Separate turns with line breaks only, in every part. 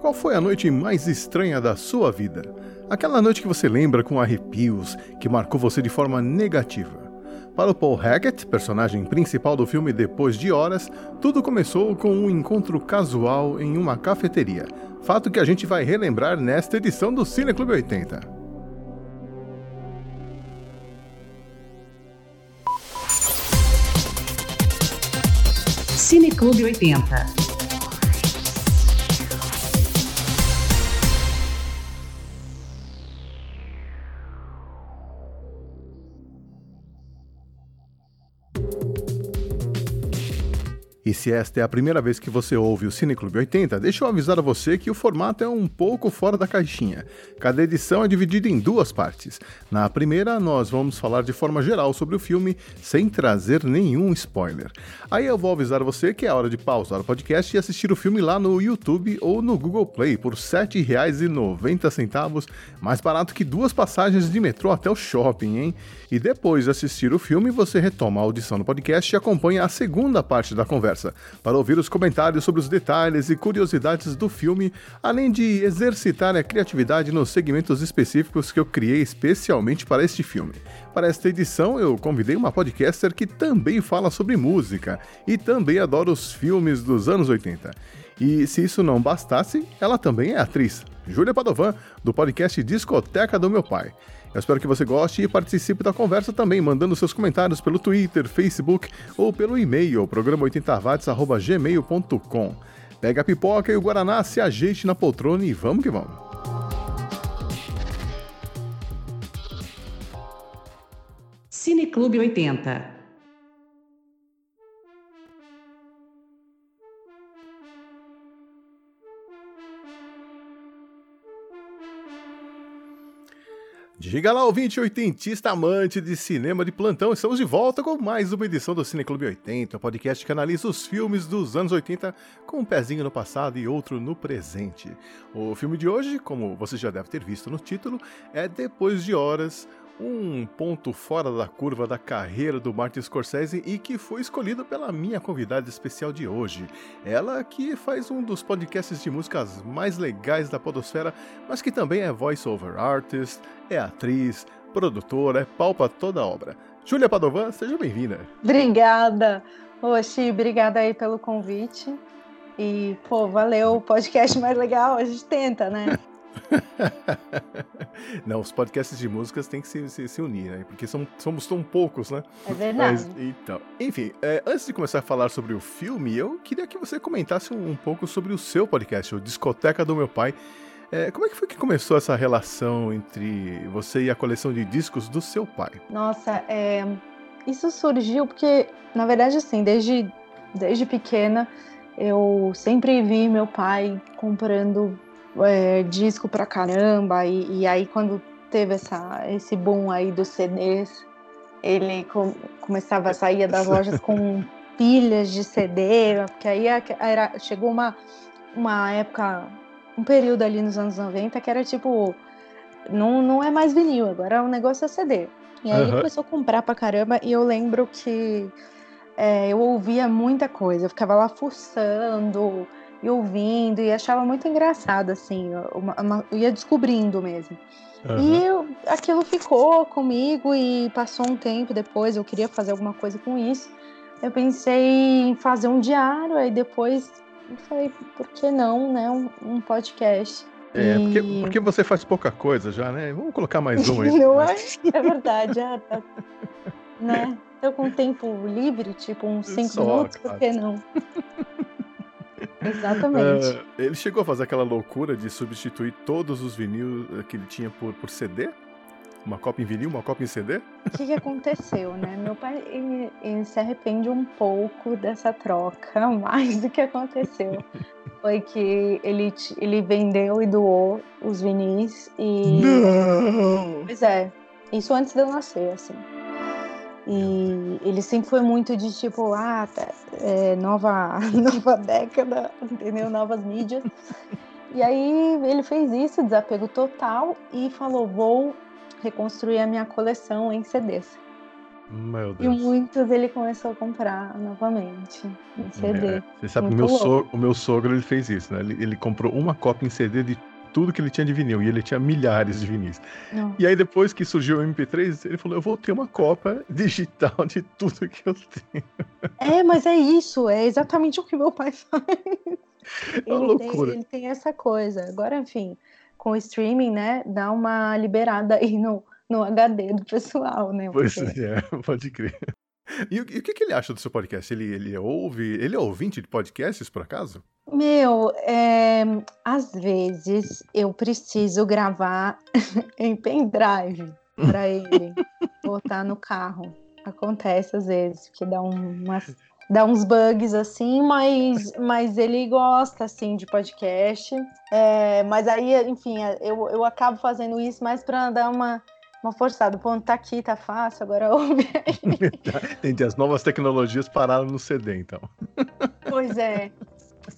Qual foi a noite mais estranha da sua vida? Aquela noite que você lembra com arrepios, que marcou você de forma negativa. Para o Paul Hackett, personagem principal do filme Depois de Horas, tudo começou com um encontro casual em uma cafeteria. Fato que a gente vai relembrar nesta edição do Cine Clube 80.
Cine Clube 80.
E se esta é a primeira vez que você ouve o Cine Clube 80, deixa eu avisar a você que o formato é um pouco fora da caixinha. Cada edição é dividida em duas partes. Na primeira, nós vamos falar de forma geral sobre o filme, sem trazer nenhum spoiler. Aí eu vou avisar você que é hora de pausar o podcast e assistir o filme lá no YouTube ou no Google Play por R$ 7,90, mais barato que duas passagens de metrô até o shopping, hein? E depois de assistir o filme, você retoma a audição no podcast e acompanha a segunda parte da conversa conversa, para ouvir os comentários sobre os detalhes e curiosidades do filme, além de exercitar a criatividade nos segmentos específicos que eu criei especialmente para este filme. Para esta edição, eu convidei uma podcaster que também fala sobre música e também adora os filmes dos anos 80. E se isso não bastasse, ela também é atriz, Júlia Padovan, do podcast Discoteca do Meu Pai. Eu espero que você goste e participe da conversa também, mandando seus comentários pelo Twitter, Facebook ou pelo e-mail, programa80watts.gmail.com. Pega a pipoca e o Guaraná, se ajeite na poltrona e vamos que vamos.
Cine Clube 80
Diga lá, ouvinte oitentista amante de cinema de plantão, estamos de volta com mais uma edição do Cine Clube 80, um podcast que analisa os filmes dos anos 80 com um pezinho no passado e outro no presente. O filme de hoje, como você já deve ter visto no título, é Depois de Horas, um ponto fora da curva da carreira do Martin Scorsese e que foi escolhido pela minha convidada especial de hoje. Ela que faz um dos podcasts de músicas mais legais da podosfera, mas que também é voice-over artist, é atriz, produtora, é palpa toda a obra. Júlia Padovan, seja bem-vinda.
Obrigada. Oxi, obrigada aí pelo convite. E, pô, valeu, o podcast mais legal, a gente tenta, né?
Não, os podcasts de músicas têm que se, se, se unir, né? Porque somos, somos tão poucos, né?
É verdade.
Mas, então, enfim, é, antes de começar a falar sobre o filme, eu queria que você comentasse um, um pouco sobre o seu podcast, o Discoteca do Meu Pai. É, como é que foi que começou essa relação entre você e a coleção de discos do seu pai?
Nossa, é, isso surgiu porque, na verdade, assim, desde, desde pequena, eu sempre vi meu pai comprando é, disco pra caramba, e, e, aí quando teve essa, esse boom aí dos CDs, ele com, começava a sair das lojas com pilhas de CD, porque aí era, chegou uma, uma época, um período ali nos anos 90 que era tipo, não, não é mais vinil, agora o negócio é CD. E aí uhum. começou a comprar pra caramba, e eu lembro que é, eu ouvia muita coisa, eu ficava lá fuçando, e ouvindo, e achava muito engraçado, assim, uma, uma, ia descobrindo mesmo. Uhum. E eu, aquilo ficou comigo e passou um tempo depois, eu queria fazer alguma coisa com isso. Eu pensei em fazer um diário, aí depois eu falei, por que não, né, um, um podcast.
É, e... porque, porque você faz pouca coisa já, né? Vamos colocar mais um aí.
não é? É verdade, ah, tá. né? Tô com tempo livre, tipo uns cinco minutos, por que não? Exatamente. Uh,
ele chegou a fazer aquela loucura de substituir todos os vinil eh, que ele tinha por, por CD? Uma cópia em vinil, uma cópia em CD?
O que, que aconteceu, né? Meu pai ele, ele se arrepende um pouco dessa troca, mais do que aconteceu. Foi que ele, ele vendeu e doou os vinis e.
Não!
Pois é. Isso antes de eu nascer, assim. E ele sempre foi muito de tipo, ah, tá, é, nova, nova década, entendeu? Novas mídias. E aí ele fez isso, desapego total, e falou: vou reconstruir a minha coleção em CDs.
Meu
Deus. E muitos ele começou a comprar novamente em CD.
É, você sabe que o meu, sogro, o meu sogro ele fez isso, né? Ele, ele comprou uma cópia em CD de tudo que ele tinha de vinil, e ele tinha milhares de vinis. Não. E aí depois que surgiu o MP3, ele falou, eu vou ter uma cópia digital de tudo que eu tenho.
É, mas é isso, é exatamente o que meu pai faz.
É uma ele, loucura.
Tem, ele tem essa coisa. Agora, enfim, com o streaming, né, dá uma liberada aí no, no HD do pessoal, né?
Pois Porque... é, pode crer. E, e, o que, que ele acha do seu podcast? Ele, ele ouve. Ele é ouvinte de podcasts, por acaso?
Meu, é, às vezes eu preciso gravar em pendrive para ele botar no carro. Acontece às vezes, que dá umas dá uns bugs assim, mas, mas ele gosta assim de podcast. É, mas aí, enfim, eu, eu acabo fazendo isso mais para dar uma uma forçada. Pô, tá aqui, tá fácil, agora ouve aí.
Entendi, as novas tecnologias pararam no CD, então.
Pois é.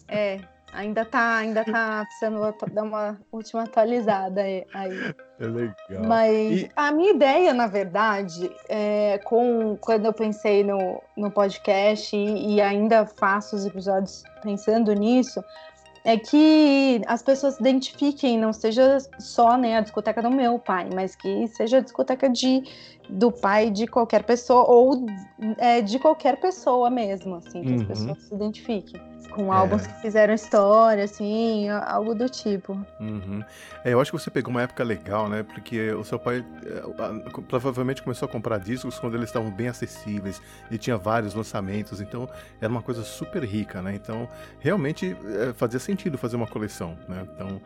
É, ainda tá, ainda tá precisando dar uma última atualizada aí.
É legal.
Mas e... a minha ideia, na verdade, é, com, quando eu pensei no, no podcast e, e ainda faço os episódios pensando nisso, é que as pessoas se identifiquem, não seja só né, a discoteca do meu pai, mas que seja a discoteca de, do pai de qualquer pessoa, ou é, de qualquer pessoa mesmo, assim, que uhum. as pessoas se identifiquem com é. álbuns que fizeram história, assim, algo do tipo.
Uhum. É, eu acho que você pegou uma época legal, né? Porque o seu pai é, provavelmente começou a comprar discos quando eles estavam bem acessíveis e tinha vários lançamentos, então era uma coisa super rica, né? Então realmente é, fazia sentido fazer uma coleção, né? Então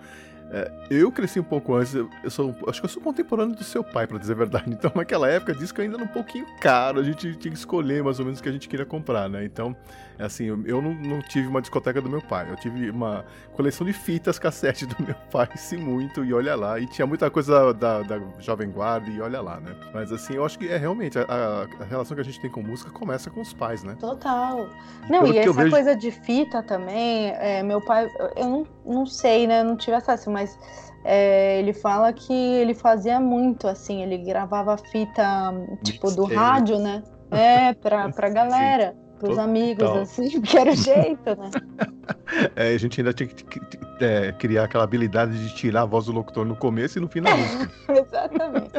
é, eu cresci um pouco antes, eu sou, acho que eu sou contemporâneo do seu pai, para dizer a verdade. Então, naquela época, disco ainda era um pouquinho caro, a gente tinha que escolher mais ou menos o que a gente queria comprar, né? Então, assim, eu, não, não, tive uma discoteca do meu pai, eu tive uma coleção de fitas cassete do meu pai, sim, muito, e olha lá. E tinha muita coisa da, da Jovem Guarda, e olha lá, né? Mas assim, eu acho que é realmente, a, a relação que a gente tem com música começa com os pais, né?
Total. Não, Pelo e essa vejo... coisa de fita também, é, meu pai, eu não, não sei, né? Não tive acesso, mas é, ele fala que ele fazia muito assim, ele gravava fita tipo do rádio, né? É, pra, pra galera. Sim pros amigos, assim, porque era o jeito, né?
É, a gente ainda tinha que é, criar aquela habilidade de tirar a voz do locutor no começo e no fim da música.
Exatamente.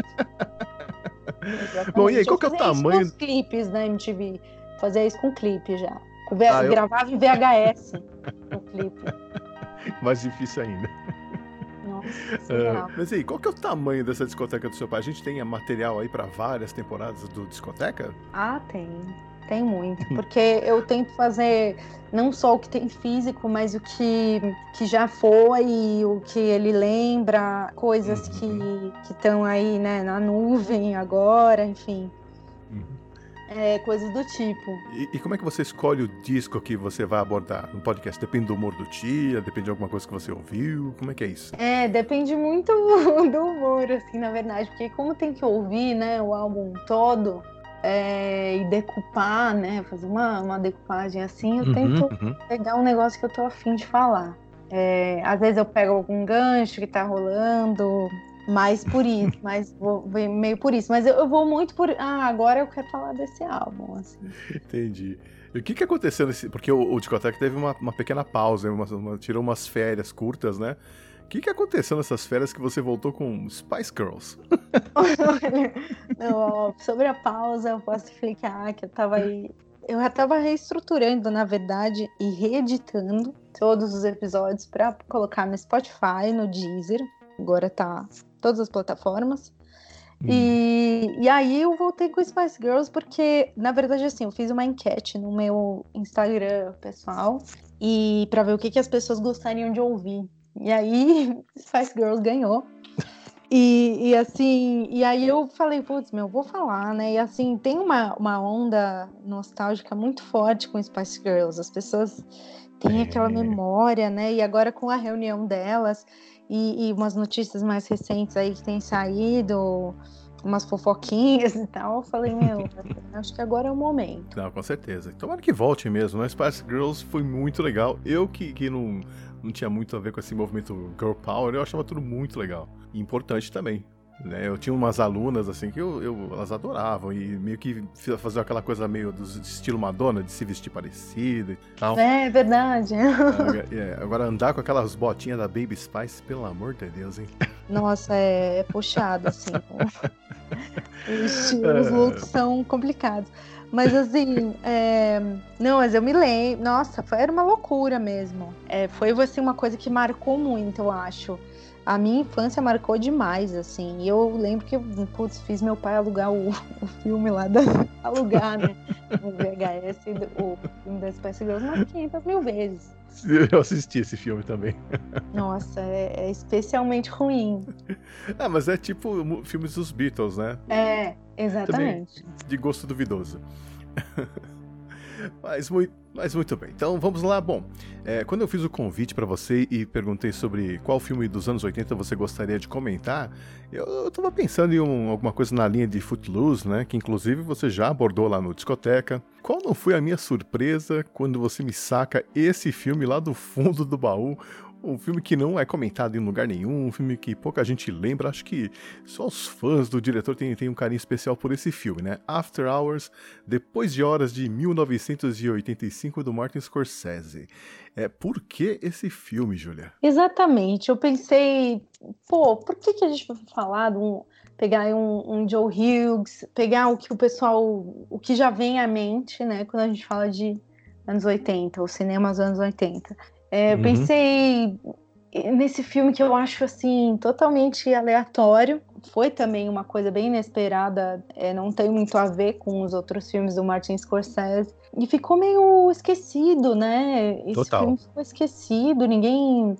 Exatamente.
Bom, e aí, qual que é o tamanho?
Isso com os clipes na MTV. Fazia isso com clipe já. Ah, Gravava eu... em VHS o clipe.
Mais difícil ainda.
Uh,
mas aí, qual que é o tamanho dessa discoteca do seu pai? A gente tem material aí para várias temporadas do discoteca?
Ah, tem. Tem muito, porque eu tento fazer não só o que tem físico, mas o que, que já foi, o que ele lembra, coisas uhum. que estão aí né, na nuvem agora, enfim. Uhum. É, coisas do tipo.
E, e, como é que você escolhe o disco que você vai abordar no podcast? Depende do humor do dia? Depende de alguma coisa que você ouviu? Como é que é isso?
É, depende muito do humor, assim, na verdade. Porque como tem que ouvir, né, o álbum todo, é, e decupar, né? Fazer uma, uma decupagem assim, eu uhum, tento uhum. pegar um negócio que eu tô afim de falar. É, às vezes eu pego algum gancho que tá rolando, mais por isso, mas vou meio por isso. Mas eu, eu, vou muito por. Ah, agora eu quero falar desse álbum, assim.
Entendi. E o que, que aconteceu nesse. Porque o, o Discoteca teve uma, uma pequena pausa, uma, uma, tirou umas férias curtas, né? O que, que aconteceu nessas férias que você voltou com Spice Girls?
Não, sobre a pausa, eu posso explicar que eu tava aí. Eu já tava reestruturando, na verdade, e reeditando todos os episódios para colocar no Spotify, no Deezer. Agora tá todas as plataformas. Hum. E, e aí eu voltei com Spice Girls porque, na verdade, assim, eu fiz uma enquete no meu Instagram pessoal e para ver o que, que as pessoas gostariam de ouvir. E aí, Spice Girls ganhou. E, e, assim, e aí eu falei, putz, meu, vou falar, né? E assim, tem uma, uma onda nostálgica muito forte com Spice Girls. As pessoas têm é. aquela memória, né? E agora com a reunião delas e, e umas notícias mais recentes aí que têm saído, umas fofoquinhas e tal, eu falei, meu, acho que agora é o momento.
Não, com certeza. Tomara que volte mesmo, né? Spice Girls foi muito legal. Eu que, que não não tinha muito a ver com esse movimento Girl Power, eu achava tudo muito legal. E importante também. Né? Eu tinha umas alunas assim que eu, eu, elas adoravam e meio que fazer aquela coisa meio do estilo Madonna, de se vestir parecida e tal.
É verdade.
É, agora andar com aquelas botinhas da Baby Spice, pelo amor de Deus, hein?
Nossa, é, é puxado, assim. os, os looks são complicados. Mas assim, é... não, mas eu me lembro. Nossa, foi, era uma loucura mesmo. É, foi assim, uma coisa que marcou muito, eu acho a minha infância marcou demais, assim. E eu lembro que eu putz, fiz meu pai alugar o, o filme lá, da, alugar, né? No VHS, o filme da Spice Girls umas 500 mil vezes.
Eu assisti esse filme também.
Nossa, é, é especialmente ruim.
Ah, mas é tipo filmes dos Beatles, né?
É, exatamente.
Também de gosto duvidoso. Mas muito, mas muito bem. Então vamos lá. Bom, é, quando eu fiz o convite para você e perguntei sobre qual filme dos anos 80 você gostaria de comentar, eu, eu tava pensando em um, alguma coisa na linha de Footloose, né? Que inclusive você já abordou lá no Discoteca. Qual não foi a minha surpresa quando você me saca esse filme lá do fundo do baú? Um filme que não é comentado em lugar nenhum, um filme que pouca gente lembra. Acho que só os fãs do diretor têm, têm um carinho especial por esse filme, né? After Hours, Depois de Horas de 1985, do Martin Scorsese. É, por que esse filme, Julia?
Exatamente. Eu pensei, pô, por que, que a gente vai falar de um pegar um, um, Joe Hughes, pegar o que o pessoal, o que já vem à mente, né, quando a gente fala de anos 80, o cinema dos anos 80. É, uhum. Pensei nesse filme que eu acho assim totalmente aleatório. Foi também uma coisa bem inesperada, é, não tem muito a ver com os outros filmes do Martin Scorsese. E ficou meio esquecido, né? Esse
Total.
filme ficou esquecido, ninguém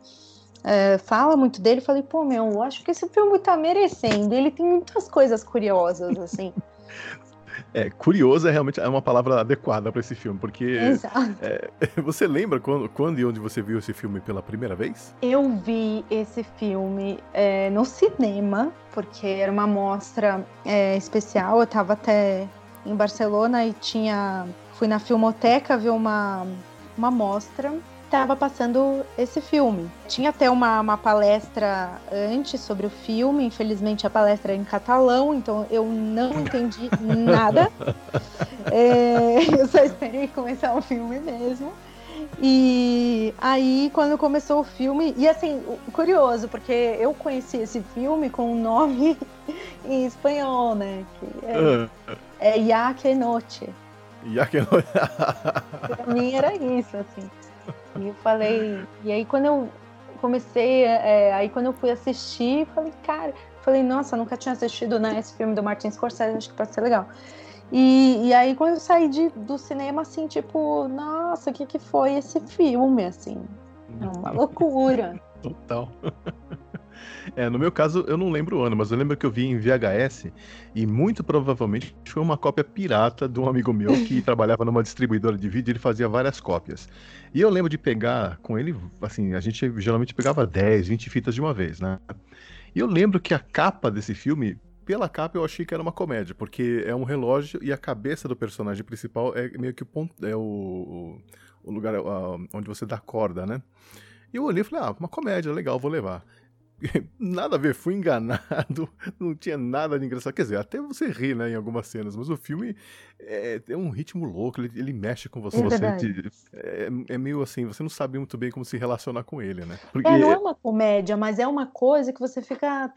é, fala muito dele. Falei, pô, meu, eu acho que esse filme tá merecendo. Ele tem muitas coisas curiosas, assim.
É, curioso é realmente é uma palavra adequada para esse filme, porque é, você lembra quando, quando e onde você viu esse filme pela primeira vez?
Eu vi esse filme é, no cinema, porque era uma mostra é, especial. Eu estava até em Barcelona e tinha fui na filmoteca ver uma uma mostra estava passando esse filme. Tinha até uma, uma palestra antes sobre o filme, infelizmente a palestra é em catalão, então eu não entendi nada. É, eu só esperei começar o filme mesmo. E aí, quando começou o filme, e assim, curioso, porque eu conheci esse filme com um nome em espanhol, né? É, é Ya que Noche.
Ya que Noche.
pra mim era isso, assim. E eu falei, e aí quando eu comecei, é, aí quando eu fui assistir, falei, cara, falei, nossa, nunca tinha assistido né, esse filme do Martin Scorsese, acho que pode ser legal. E, e aí quando eu saí de, do cinema, assim, tipo, nossa, o que, que foi esse filme, assim? É uma loucura.
Total. É, no meu caso, eu não lembro o ano, mas eu lembro que eu vi em VHS e muito provavelmente foi uma cópia pirata de um amigo meu que trabalhava numa distribuidora de vídeo e ele fazia várias cópias. E eu lembro de pegar com ele, assim, a gente geralmente pegava 10, 20 fitas de uma vez, né? E eu lembro que a capa desse filme, pela capa eu achei que era uma comédia, porque é um relógio e a cabeça do personagem principal é meio que o ponto, é o, o lugar onde você dá corda, né? E eu olhei e falei, ah, uma comédia, legal, vou levar. nada a ver, fui enganado, não tinha nada de engraçado. Quer dizer, até você ri, né, em algumas cenas, mas o filme é, é um ritmo louco, ele, ele mexe com você. É, você é, é, meio assim, você não sabe muito bem como se relacionar com ele, né?
Porque... É, não é uma comédia, mas é uma coisa que você fica.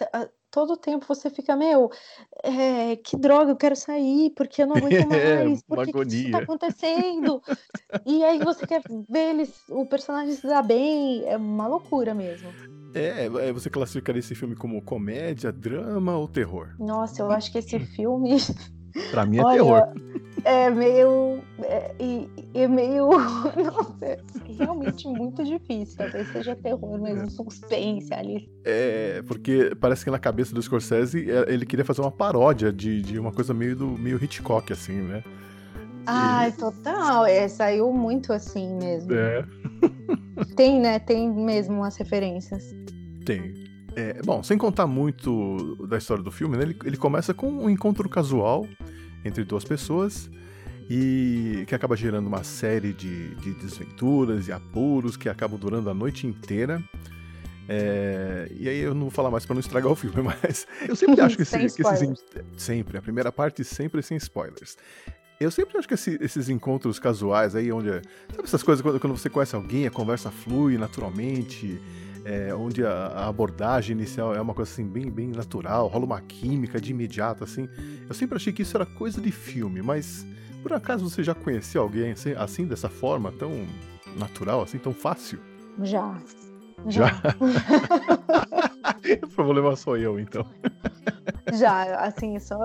Todo tempo você fica, meu, é, que droga, eu quero sair, porque eu não aguento é, mais, por que, que isso tá acontecendo? e aí você quer ver eles, o personagem se dar bem, é uma loucura mesmo.
É, é, você classificaria esse filme como comédia, drama ou terror?
Nossa, eu acho que esse filme.
Pra mim é Olha, terror.
É meio. É, é meio. Nossa, é realmente muito difícil. Talvez seja terror mesmo, suspense ali.
É, porque parece que na cabeça do Scorsese é, ele queria fazer uma paródia de, de uma coisa meio do meio Hitchcock, assim, né?
Ai, total. É, saiu muito assim mesmo.
É.
Tem, né? Tem mesmo as referências.
Tem. É, bom, sem contar muito da história do filme, né? Ele, ele começa com um encontro casual entre duas pessoas e que acaba gerando uma série de, de desventuras e apuros que acabam durando a noite inteira. É, e aí eu não vou falar mais para não estragar o filme, mas eu sempre acho que, esse, que esses. Sempre, a primeira parte sempre sem spoilers. Eu sempre acho que esse, esses encontros casuais aí, onde. Sabe essas coisas quando, quando você conhece alguém, a conversa flui naturalmente, é, onde a, a, abordagem inicial é uma coisa assim, bem, bem natural, rola uma química de imediato, assim. Eu sempre achei que isso era coisa de filme, mas por acaso você já conheceu alguém assim, assim dessa forma, tão natural, assim, tão fácil?
Já.
Já? o problema sou eu, então.
Já, assim, só.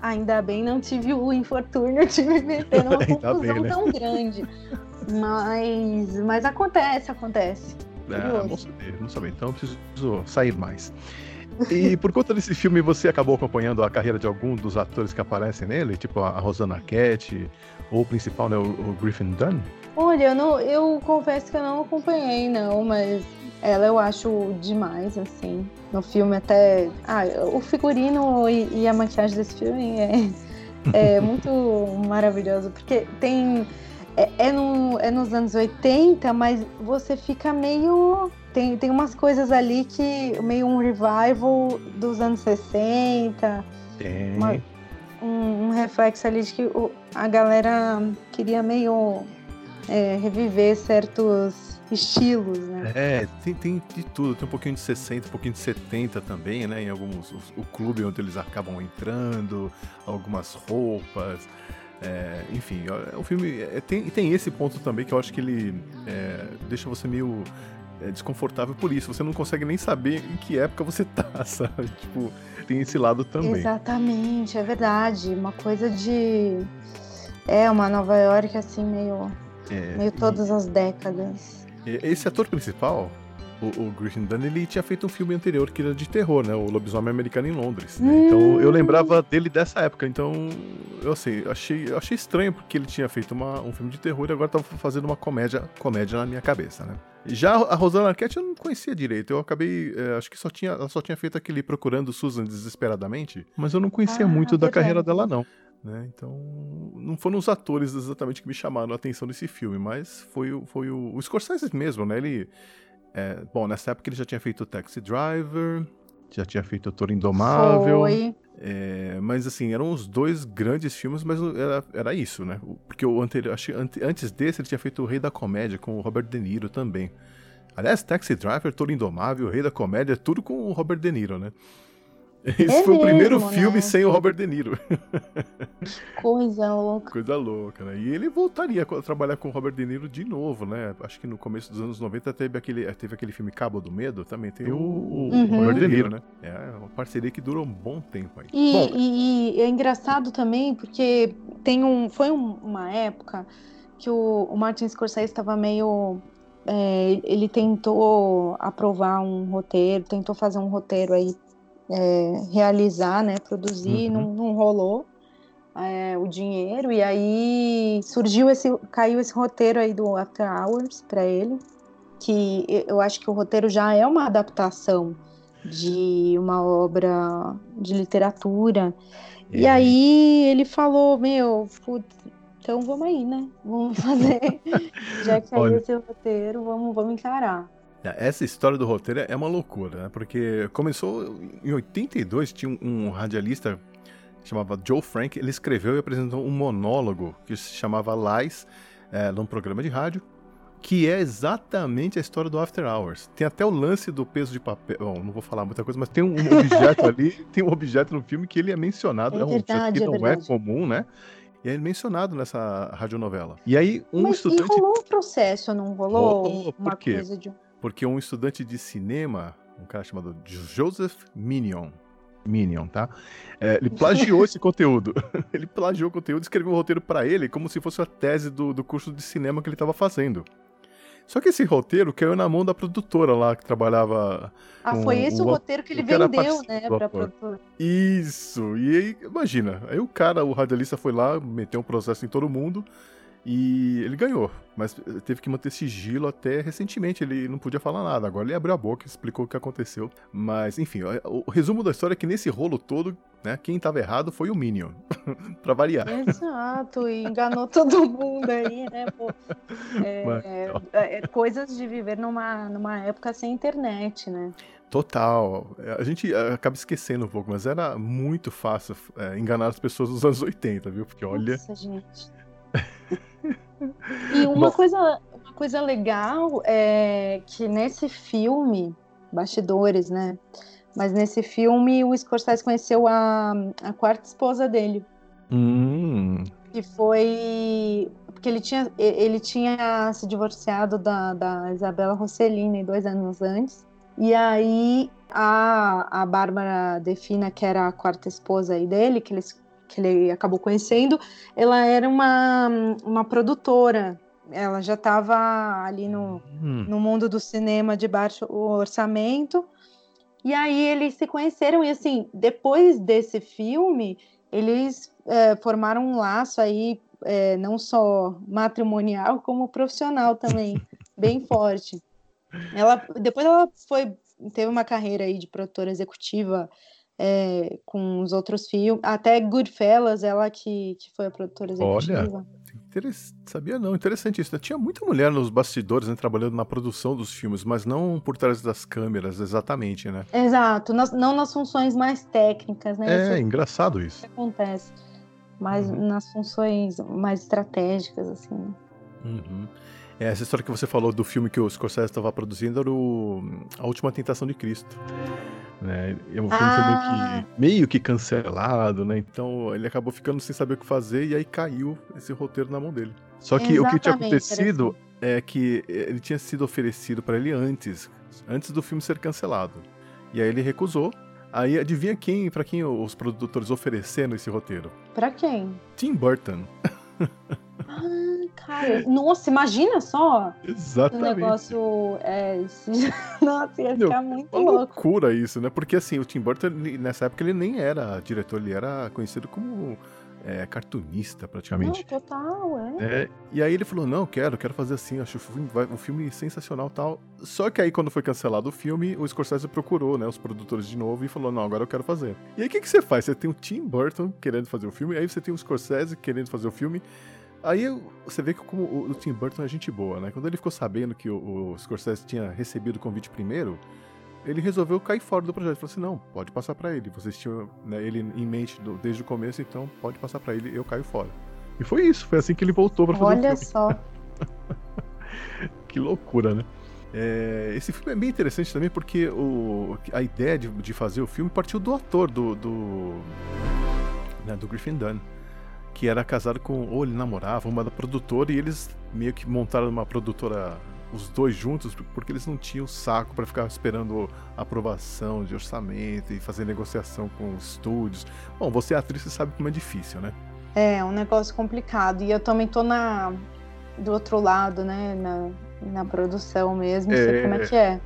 Ainda bem não tive o infortúnio de me meter numa confusão bem, né? tão grande. Mas, mas acontece, acontece.
É, não saber, não saber. Então eu preciso sair mais. E por conta desse filme, você acabou acompanhando a carreira de algum dos atores que aparecem nele? Tipo a Rosana Arquette, ou o principal, né, o, o Griffin Dunn?
Olha, eu, não, eu confesso que eu não acompanhei, não, mas ela eu acho demais, assim. No filme até. Ah, o figurino e, e a maquiagem desse filme é, é muito maravilhoso, porque tem. É, é, no, é nos anos 80, mas você fica meio. Tem, tem umas coisas ali que. meio um revival dos anos 60.
Tem.
Uma, um, um, reflexo ali de que o, a galera queria meio é, reviver certos estilos, né?
É, tem, tem de tudo. Tem um pouquinho de 60, um pouquinho de 70 também, né? Em alguns. O, o clube onde eles acabam entrando, algumas roupas. É, enfim, o filme é, tem, tem esse ponto também que eu acho que ele é, deixa você meio é, desconfortável por isso. Você não consegue nem saber em que época você tá, sabe? Tipo, tem esse lado também.
Exatamente, é verdade. Uma coisa de. É, uma Nova York assim, meio é, Meio todas e... as décadas.
Esse ator principal, o, o Griffin Dunn, ele tinha feito um filme anterior que era de terror, né? O Lobisomem Americano em Londres. Né? Hum. Então eu lembrava dele dessa época. Então, eu sei, achei, achei estranho porque ele tinha feito uma, um filme de terror e agora tava fazendo uma comédia, comédia na minha cabeça, né? Já a Rosana Arquette eu não conhecia direito. Eu acabei. É, acho que só tinha, ela só tinha feito aquele Procurando Susan Desesperadamente. Mas eu não conhecia ah, muito da carreira dela, não. Né? Então, não foram os atores exatamente que me chamaram a atenção nesse filme, mas foi, foi o, o Scorsese mesmo, né? Ele, é, bom, nessa época ele já tinha feito o Taxi Driver, já tinha feito o Toro Indomável.
Foi.
É, mas assim, eram os dois grandes filmes, mas era, era isso, né? Porque o anterior, acho, antes desse ele tinha feito o Rei da Comédia com o Robert De Niro também. Aliás, Taxi Driver, Toro Indomável, Rei da Comédia, tudo com o Robert De Niro, né? Esse é foi mesmo, o primeiro né? filme sem o Robert De Niro.
Coisa louca.
Coisa louca, né? E ele voltaria a trabalhar com o Robert De Niro de novo, né? Acho que no começo dos anos 90 teve aquele, teve aquele filme Cabo do Medo, também tem o, o uhum. Robert De Niro, né? É uma parceria que durou um bom tempo aí.
E,
bom,
e, e é engraçado também porque tem um, foi um, uma época que o, o Martin Scorsese estava meio é, ele tentou aprovar um roteiro, tentou fazer um roteiro aí é, realizar, né, produzir, uhum. não, não, rolou é, o dinheiro e aí surgiu esse, caiu esse roteiro aí do After Hours para ele, que eu acho que o roteiro já é uma adaptação de uma obra de literatura. É. E aí ele falou, meu, putz, então vamos aí, né? Vamos fazer. Já que saiu esse roteiro, vamos, vamos encarar.
Essa história do roteiro é uma loucura, né? Porque começou em 82, tinha um, radialista chamava Joe Frank, ele escreveu e apresentou um monólogo que se chamava Lies, é, num programa de rádio, que é exatamente a história do After Hours. Tem até o lance do peso de papel. Bom, não vou falar muita coisa, mas tem um objeto ali, tem um objeto no filme que ele é mencionado, é, é um objeto que é não é, é comum, né? E é mencionado nessa radionovela. E aí, um
mas
estudante.
E rolou um processo, não rolou?
Oh, por quê? De porque um estudante de cinema, um cara chamado Joseph Minion, Minion, tá? É, ele plagiou esse conteúdo. ele plagiou o conteúdo e escreveu um roteiro para ele como se fosse a tese do, do curso de cinema que ele estava fazendo. Só que esse roteiro caiu na mão da produtora lá que trabalhava.
Ah, foi esse o, o roteiro que ele que vendeu, né, pra produtora.
Isso. E aí, imagina, aí o cara, o radialista foi lá, meteu um processo em todo mundo E ele ganhou, mas teve que manter sigilo até recentemente. Ele não podia falar nada. Agora ele abriu a boca, explicou o que aconteceu. Mas, enfim, o, resumo da história é que nesse rolo todo, né, quem tava errado foi o Minion. pra variar.
Exato, e enganou todo mundo aí, né? Pô, é, mas, é, é, coisas de viver numa, numa época sem internet, né?
Total. É, a gente é, acaba esquecendo um pouco, mas era muito fácil é, enganar as pessoas dos anos 80, viu? Porque olha.
Nossa, gente. e uma coisa, uma coisa legal é que nesse filme, bastidores, né? Mas nesse filme o Scorsese conheceu a, a quarta esposa dele.
Hum.
Que foi. Porque ele tinha, ele tinha se divorciado da, da Isabela Rossellini dois anos antes. E aí a, a Bárbara Defina, que era a quarta esposa aí dele, que, eles, que ele acabou conhecendo, ela era uma, uma produtora. Ela já estava ali no, hum. no mundo do cinema de baixo orçamento. E aí eles se conheceram, e assim, depois desse filme, eles é, formaram um laço aí, é, não só matrimonial, como profissional também, bem forte. Ela, depois ela foi, teve uma carreira aí de produtora executiva é, com os outros filmes, até Goodfellas, ela que, que foi a produtora executiva.
Olha, sabia não, interessante isso. Né? Tinha muita mulher nos bastidores, né, trabalhando na produção dos filmes, mas não por trás das câmeras, exatamente, né?
Exato, nas, não nas funções mais técnicas, né?
É, isso engraçado isso.
acontece, mas uhum. nas funções mais estratégicas, assim. Né?
Uhum. É, essa história que você falou do filme que o Scorsese estava produzindo era o A Última Tentação de Cristo. Né? É um filme ah. meio, que, meio que cancelado, né? Então ele acabou ficando sem saber o que fazer e aí caiu esse roteiro na mão dele. Só que Exatamente, o que tinha acontecido é que ele tinha sido oferecido para ele antes, antes do filme ser cancelado. E aí ele recusou. Aí adivinha quem, para quem os produtores ofereceram esse roteiro?
Para quem?
Tim Burton.
Ah, cara, nossa, imagina só.
Exatamente.
O negócio. É, nossa, ia ficar Meu, muito uma louco.
loucura isso, né? Porque assim, o Tim Burton, nessa época, ele nem era diretor, ele era conhecido como é, cartunista, praticamente.
Não, total, é.
é. E aí ele falou: não, quero, quero fazer assim, acho um filme sensacional tal. Só que aí, quando foi cancelado o filme, o Scorsese procurou, né, os produtores de novo e falou: não, agora eu quero fazer. E aí o que, que você faz? Você tem o Tim Burton querendo fazer o filme, aí você tem o Scorsese querendo fazer o filme. Aí você vê que como o, Tim Burton é gente boa, né? Quando ele ficou sabendo que o, o Scorsese tinha recebido o convite primeiro, ele resolveu cair fora do projeto. Ele falou assim: não, pode passar para ele. Vocês tinham né, ele em mente do, desde o começo, então pode passar para ele, eu caio fora. E foi isso, foi assim que ele voltou para fazer
Olha
o
filme. só.
que loucura, né? É, esse filme é bem interessante também porque o, a ideia de, de fazer o filme partiu do ator, do, do, né, do Griffin Dunn que era casado com, ou ele namorava, uma da produtora, e eles meio que montaram uma produtora, os dois juntos, porque eles não tinham saco para ficar esperando aprovação de orçamento e fazer negociação com estúdios. Bom, você é atriz, você sabe como é difícil, né?
É, é um negócio complicado. E eu também tô na do outro lado, né? Na, na produção mesmo, é... sei como é que é.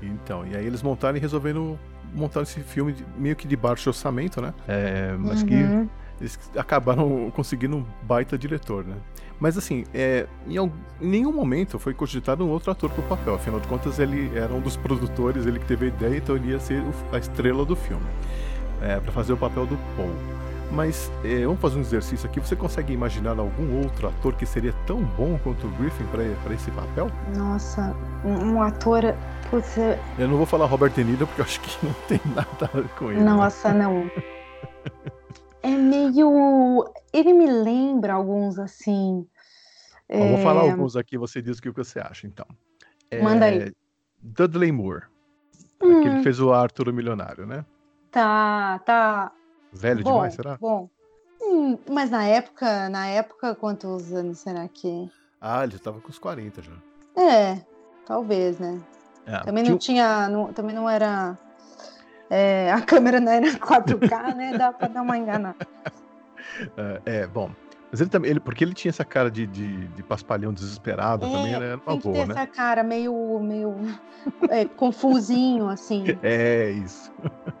Então, e aí eles montaram e resolveram montar esse filme meio que de baixo orçamento, né? É, mas uhum. que eles acabaram conseguindo um baita diretor, né? Mas assim, é, em, em, nenhum momento foi cogitado um outro ator pro papel. Afinal de contas, ele era um dos produtores, ele que teve a ideia, então ele ia ser a estrela do filme. É, para fazer o papel do Paul. Mas é, vamos fazer um exercício aqui. Você consegue imaginar algum outro ator que seria tão bom quanto o Griffin para esse papel?
Nossa, um, um ator. Putz,
eu não vou falar Robert De Niro porque eu acho que não tem nada a ver com ele.
Né? Nossa, né? não. é meio. Ele me lembra alguns assim.
É... Vou falar alguns aqui, você diz o que você acha, então.
É... Manda aí.
Dudley Moore. Hum. Que ele fez o Arthur o Milionário, né?
Tá, tá.
Velho bom, demais, será?
Bom. Hum, mas na época, na época, quantos anos será que?
Ah, ele já tava com os 40 já.
É, talvez, né? É, também não tinha. Não, também não era é, a câmera não era 4K, né? Dá pra dar uma enganada.
É, é, bom. Mas ele também, ele, porque ele tinha essa cara de, de, de paspalhão desesperado é, também, era uma boa,
ter
né?
essa cara meio, meio é, confusinho, assim.
É, isso.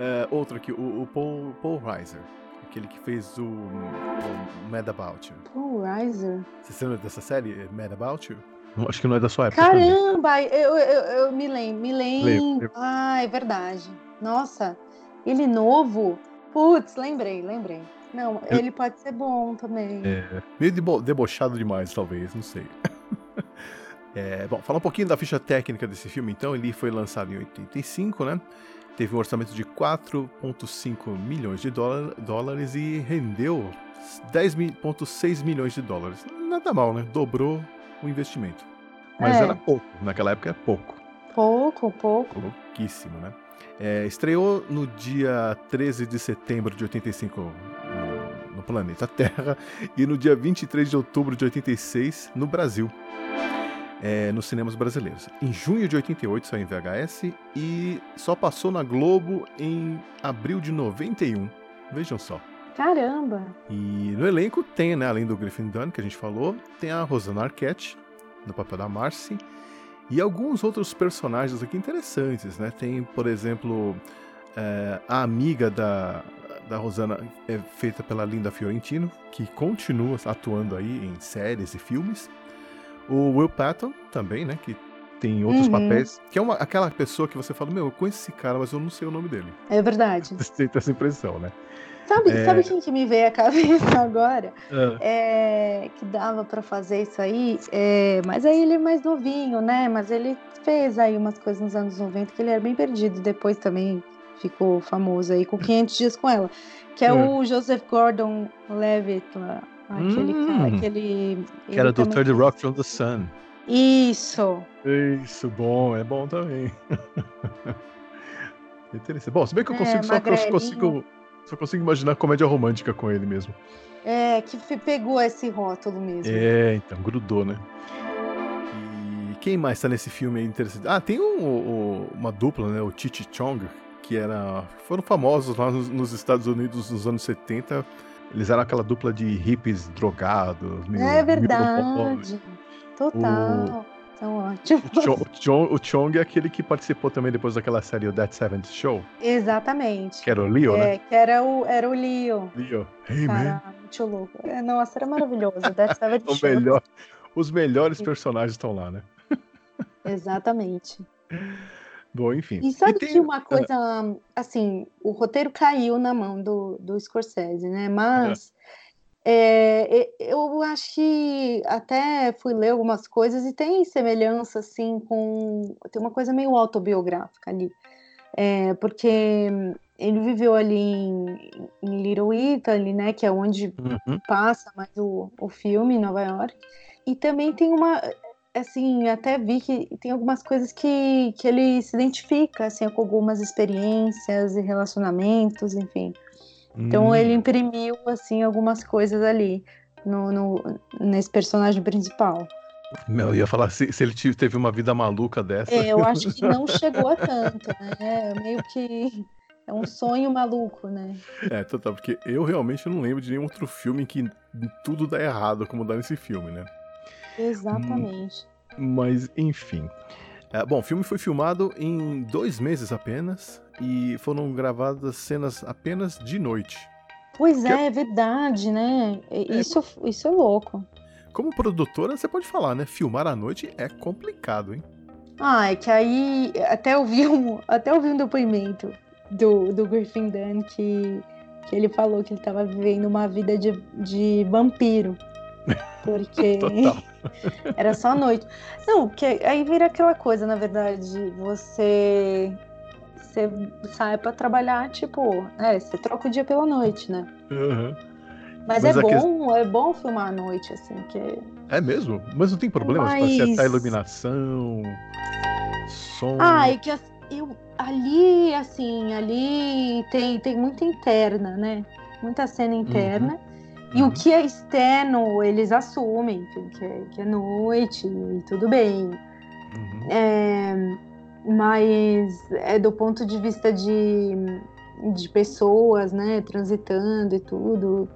É, outro aqui, o, o, Paul, Paul Reiser, aquele que fez o, o Mad About You.
Paul Reiser.
Você lembra dessa série, Mad About You? Acho que não é da sua época.
Caramba, eu, eu, eu, me lembro, me lembro. Ah, é verdade. Nossa, ele novo. Putz, lembrei, lembrei. Não, eu... ele pode ser bom também.
É, meio debo debochado demais, talvez, não sei. é, bom, falar um pouquinho da ficha técnica desse filme, então. Ele foi lançado em 85, né? Teve um orçamento de 4,5 milhões de dólares e rendeu 10,6 milhões de dólares. Nada mal, né? Dobrou o investimento. Mas é. era pouco, naquela época era pouco.
Pouco, pouco.
Pouquíssimo, né? É, estreou no dia 13 de setembro de 85 no, no, planeta Terra e no dia 23 de outubro de 86 no Brasil, é, nos cinemas brasileiros. Em junho de 88 saiu em VHS e só passou na Globo em abril de 91. Vejam só.
Caramba!
E no elenco tem, né, além do Griffin Dunn, que a gente falou, tem a Rosana Arquette, no papel da Marcy, e alguns outros personagens aqui interessantes, né? Tem, por exemplo, é, a amiga da, da Rosana, é feita pela Linda Fiorentino, que continua atuando aí em séries e filmes. O Will Patton também, né? Que tem outros uhum. papéis. Que é uma, aquela pessoa que você fala, meu, eu conheço esse cara, mas eu não sei o nome dele.
É verdade.
Você tem essa impressão, né?
Sabe, é... sabe quem que me veio à cabeça agora? É. É, que dava para fazer isso aí, é, mas aí ele é mais novinho, né? Mas ele fez aí umas coisas nos anos 90 que ele era bem perdido. Depois também ficou famoso aí com 500 dias com ela, que é, o Joseph Gordon-Levitt, aquele
hum,
cara, aquele
que era do Third Rock from the Sun.
Isso.
Isso, bom, é bom também. Interessante. Bom, se bem que eu é, consigo, só que eu consigo só consigo imaginar comédia romântica com ele mesmo.
É, que pegou esse rótulo mesmo.
É, então, grudou, né? E quem mais tá nesse filme aí interessante? Ah, tem um, um, uma dupla, né? O Chichi Chong, que era, foram famosos lá nos, nos, Estados Unidos nos anos 70. Eles eram aquela dupla de hippies drogados.
Meio, é verdade. Total. São ótimos.
O Chong, o Chong é aquele que participou também depois daquela série o That Seventh Show.
Exatamente.
Que era o Leo, é,
né? Que era o, era o Leo.
Leo. Hey, Cara, man.
Muito louco. É, nossa, era maravilhoso. That Seventh o Show.
Melhor, os melhores personagens estão lá, né?
Exatamente.
Bom, enfim.
E sabe e tem... que uma coisa, assim, o roteiro caiu na mão do, do Scorsese, né? Mas é, eu acho que até fui ler algumas coisas e tem semelhança, assim, com. Tem uma coisa meio autobiográfica ali. É, porque ele viveu ali em, em, Little Italy, né, que é onde uhum. passa mais o, o filme, em Nova York. E também tem uma, assim, até vi que tem algumas coisas que, que ele se identifica, assim, com algumas experiências e relacionamentos, enfim. Então hum. ele imprimiu assim algumas coisas ali no, no, nesse personagem principal.
Meu, eu ia falar se, se ele teve uma vida maluca dessa.
É, eu acho que não chegou a tanto, né? É meio que é um sonho maluco, né?
É, total, porque eu realmente não lembro de nenhum outro filme em que tudo dá errado como dá nesse filme, né?
Exatamente.
Mas, enfim. É, bom, o filme foi filmado em dois meses apenas e foram gravadas cenas apenas de noite.
Pois é, é verdade, né? É, isso, é... isso é louco.
Como produtora, você pode falar, né? Filmar à noite é complicado, hein?
Ah, é que aí até ouvi um, até ouvi um depoimento do, do Griffin Dunn que, que ele falou que ele estava vivendo uma vida de, de vampiro. Porque era só noite. Não, porque aí vira aquela coisa, na verdade, você você sai para trabalhar, tipo, é, você troca o dia pela noite, né? Uhum. Mas, Mas, é bom, que... é bom filmar à noite, assim, que...
É mesmo? Mas não tem problemas Mas... pra acertar a iluminação, som...
Ah, é que eu, ali, assim, ali tem, tem muita interna, né? Muita cena interna. Uhum. E uhum. o que é externo, eles assumem que, é, que é noite e tudo bem. Uhum. É, mas é do ponto de vista de, de pessoas, né, transitando e tudo,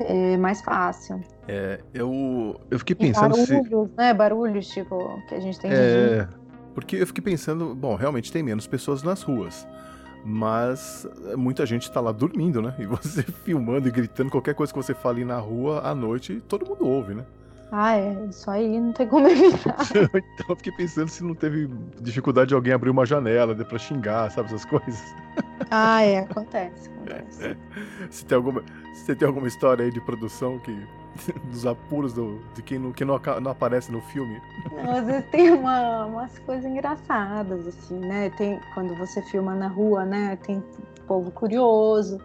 é mais fácil.
É, eu, eu fiquei pensando
e barulhos,
se...
né, barulhos, tipo, que a gente tem
é, Porque eu fiquei pensando, bom, realmente tem menos pessoas nas ruas, Mas muita gente tá lá dormindo, né? E você filmando e gritando qualquer coisa que você fale na rua à noite, todo mundo ouve, né?
Ah, é. Isso aí não tem como evitar.
então eu fiquei pensando se não teve dificuldade de alguém abrir uma janela pra xingar, sabe, essas coisas.
Ah, é. Acontece. acontece.
Se tem alguma, se tem alguma história aí de produção que dos apuros do, de quem, não, quem não, não aparece no filme.
Não, às vezes tem uma, umas coisas engraçadas, assim, né? Tem, quando você filma na rua, né? Tem povo curioso,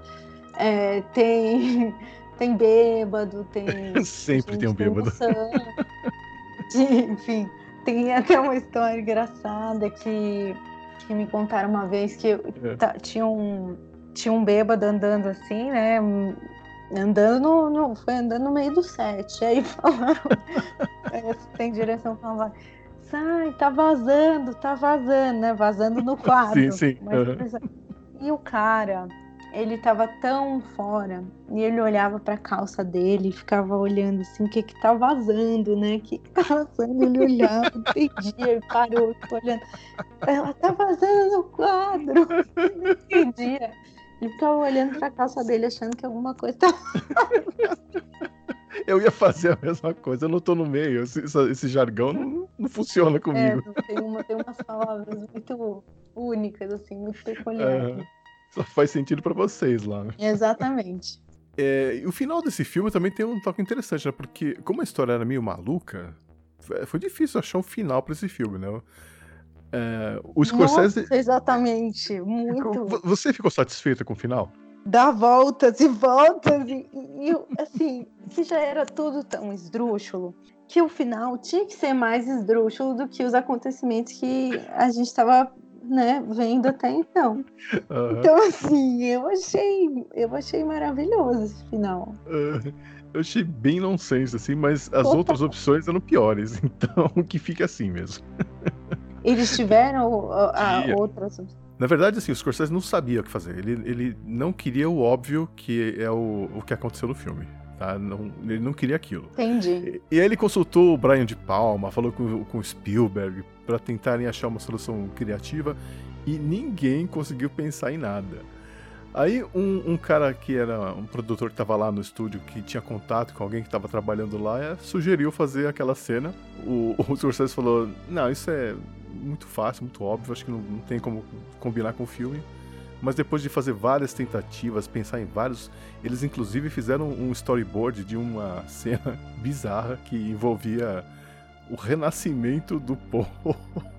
é, tem, tem bêbado, tem.
Sempre tem um bêbado.
enfim, tem até uma história engraçada que, que me contaram uma vez que é. tá, tinha um. Tinha um bêbado andando assim, né? andando no, no, foi andando no meio do set. Aí falaram, tem direção falando, sai, tá vazando, tá vazando, né? Vazando no quadro.
Sim, sim.
Mas, uhum. E o cara, ele tava tão fora, e ele olhava pra calça dele e ficava olhando assim, o que que tá vazando, né? O que que tá vazando? Ele olhava, entendia, e parou, ficou olhando. Ela tá vazando no quadro, entendia. Ele ficava olhando pra calça dele, achando que alguma coisa tava.
Eu ia fazer a mesma coisa, eu não tô no meio. Esse, esse jargão não, não, funciona comigo.
É, tem, uma, tem umas palavras muito únicas, assim, muito peculiares. É,
só faz sentido para vocês lá, né?
Exatamente.
É, o final desse filme também tem um toque interessante, né? Porque, como a história era meio maluca, foi difícil achar um final para esse filme, né? É, o Scorsese.
Nossa, exatamente, muito.
Você ficou satisfeita com o final?
Dá voltas e voltas, e, e assim, que já era tudo tão esdrúxulo, que o final tinha que ser mais esdrúxulo do que os acontecimentos que a gente estava né, vendo até então. Uhum. Então, assim, eu achei, eu achei maravilhoso esse final.
Uhum. Eu achei bem nonsense, assim, mas as Opa. outras opções eram piores, então que fica assim mesmo.
Eles tiveram a, a outras.
Na verdade, assim, o Scorsese não sabia o que fazer. Ele, ele não queria o óbvio que é o, o que aconteceu no filme. Tá? Não, ele não queria aquilo.
Entendi.
E, e aí ele consultou o Brian de Palma, falou com, com o Spielberg para tentarem achar uma solução criativa e ninguém conseguiu pensar em nada. Aí um, um, cara que era um produtor que estava lá no estúdio, que tinha contato com alguém que estava trabalhando lá, é, sugeriu fazer aquela cena. O, o Scorsese falou, não, isso é muito fácil, muito óbvio, acho que não, não tem como combinar com o filme. Mas depois de fazer várias tentativas, pensar em vários, eles inclusive fizeram um storyboard de uma cena bizarra que envolvia o renascimento do povo.